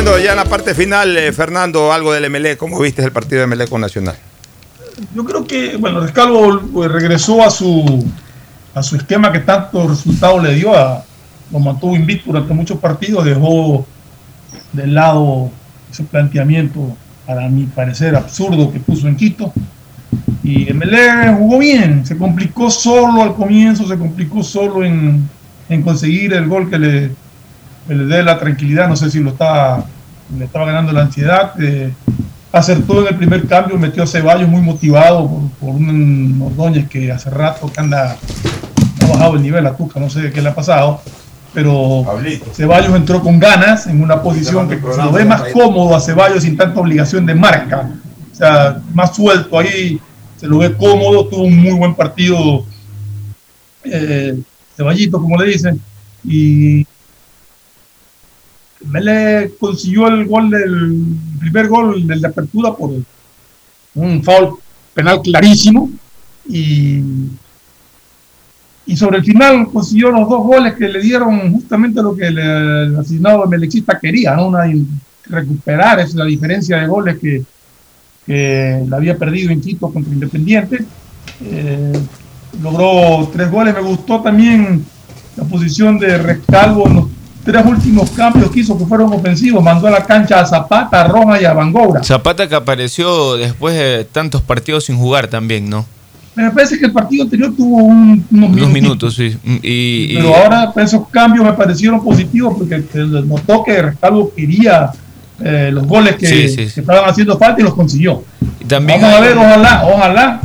Bueno, ya en la parte final, eh, Fernando, algo del MLE. ¿Cómo viste el partido de MLE con Nacional? Yo creo que, bueno, Rescalvo pues, regresó a su, a su esquema que tantos resultados le dio, a, lo mantuvo invicto durante muchos partidos, dejó de lado ese planteamiento, para mi parecer, absurdo que puso en Quito. Y MLE jugó bien, se complicó solo al comienzo, se complicó solo en, en conseguir el gol que le, le dé la tranquilidad, no sé si lo estaba, le estaba ganando la ansiedad. Eh, acertó en el primer cambio, metió a Ceballos muy motivado por, por un Ordóñez que hace rato que anda, ha bajado el nivel a Tuca, no sé qué le ha pasado, pero Ceballos entró con ganas en una posición que se lo ve más cómodo a Ceballos sin tanta obligación de marca, o sea, más suelto ahí, se lo ve cómodo, tuvo un muy buen partido eh, Ceballito, como le dicen, y Mele consiguió el gol del el primer gol del de apertura por un foul penal clarísimo y, y sobre el final consiguió los dos goles que le dieron justamente lo que el, el asignado melexista quería, ¿no? Una, recuperar esa diferencia de goles que, que la había perdido en Quito contra Independiente. Eh, logró tres goles. Me gustó también la posición de Rescalvo en los tres últimos cambios que hizo que fueron ofensivos. Mandó a la cancha a Zapata, a Roja y a Bangoura. Zapata que apareció después de tantos partidos sin jugar también, ¿no? Me parece que el partido anterior tuvo un- unos Unos minutos. sí. Y, y- Pero ahora esos cambios me parecieron positivos porque se notó que Rescalvo quería eh, los goles que, Sí, sí, sí. que estaban haciendo falta y los consiguió. y también Vamos a ver, ojalá, ojalá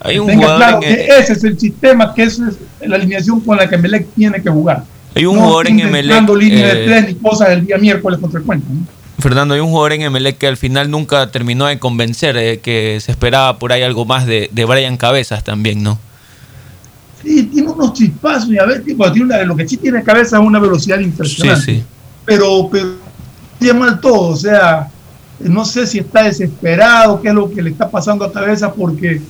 Hay un tenga claro que el- ese es el sistema, que esa es la alineación con la que Melec tiene que jugar. Hay un no jugador en Emelec, línea eh, de tres ni cosas del día miércoles contra el cuento. ¿no? Fernando, hay un jugador en Emelec que al final nunca terminó de convencer, eh, que se esperaba por ahí algo más de, de Brian Cabezas también, ¿no? Sí, tiene unos chispazos y a ver, tipo, tiene una- lo que sí tiene cabeza es una velocidad Sí, impresionante. sí. Pero, pero tiene mal todo, o sea, no sé si está desesperado, qué es lo que le está pasando a cabeza, porque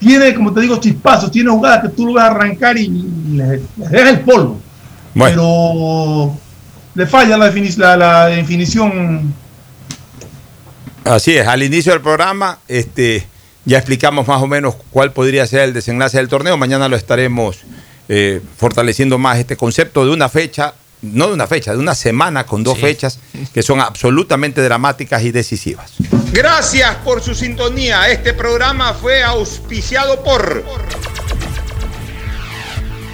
tiene, como te digo, chispazos, tiene jugadas que tú lo vas a arrancar y le, le deja el polvo. Pero le falla la, defini- la, la definición. Así es, al inicio del programa este, ya explicamos más o menos cuál podría ser el desenlace del torneo. Mañana lo estaremos eh, fortaleciendo más este concepto de una fecha, no de una fecha, de una semana con dos fechas que son absolutamente dramáticas y decisivas. Gracias por su sintonía. Este programa fue auspiciado por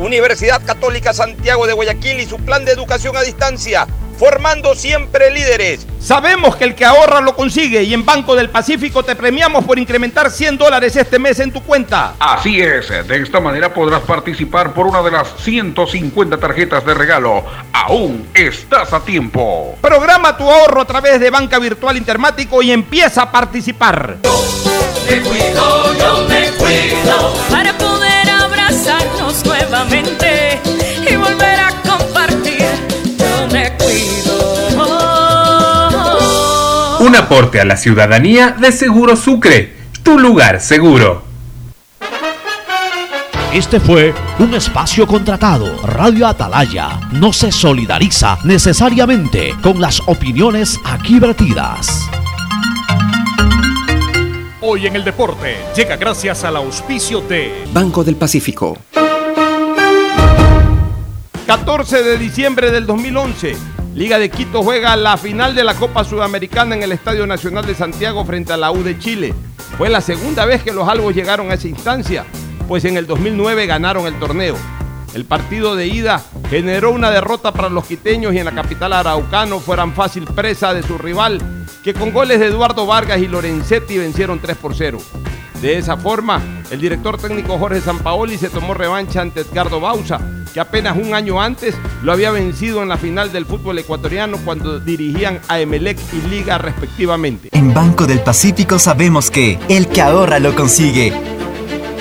Universidad Católica Santiago de Guayaquil y su plan de educación a distancia, formando siempre líderes. Sabemos que el que ahorra lo consigue y en Banco del Pacífico te premiamos por incrementar 100 dólares este mes en tu cuenta. Así es, de esta manera podrás participar por una de las 150 tarjetas de regalo. Aún estás a tiempo. Programa tu ahorro a través de Banca Virtual Intermático y empieza a participar. Me cuido, yo me cuido para poder abrazarnos nuevamente y volver a compartir. Yo me cuido. Un aporte a la ciudadanía de Seguro Sucre, tu lugar seguro. Este fue un espacio contratado. Radio Atalaya no se solidariza necesariamente con las opiniones aquí vertidas. Hoy en el deporte llega gracias al auspicio de Banco del Pacífico. 14 de diciembre del 2011, Liga de Quito juega la final de la Copa Sudamericana en el Estadio Nacional de Santiago frente a la U de Chile. Fue la segunda vez que los albos llegaron a esa instancia, pues en el 2009 ganaron el torneo. El partido de ida generó una derrota para los quiteños y en la capital araucano fueran fácil presa de su rival, que con goles de Eduardo Vargas y Lorenzetti vencieron 3 por 0. De esa forma, el director técnico Jorge Sampaoli se tomó revancha ante Edgardo Bausa, que apenas un año antes lo había vencido en la final del fútbol ecuatoriano cuando dirigían a Emelec y Liga respectivamente. En Banco del Pacífico sabemos que el que ahorra lo consigue.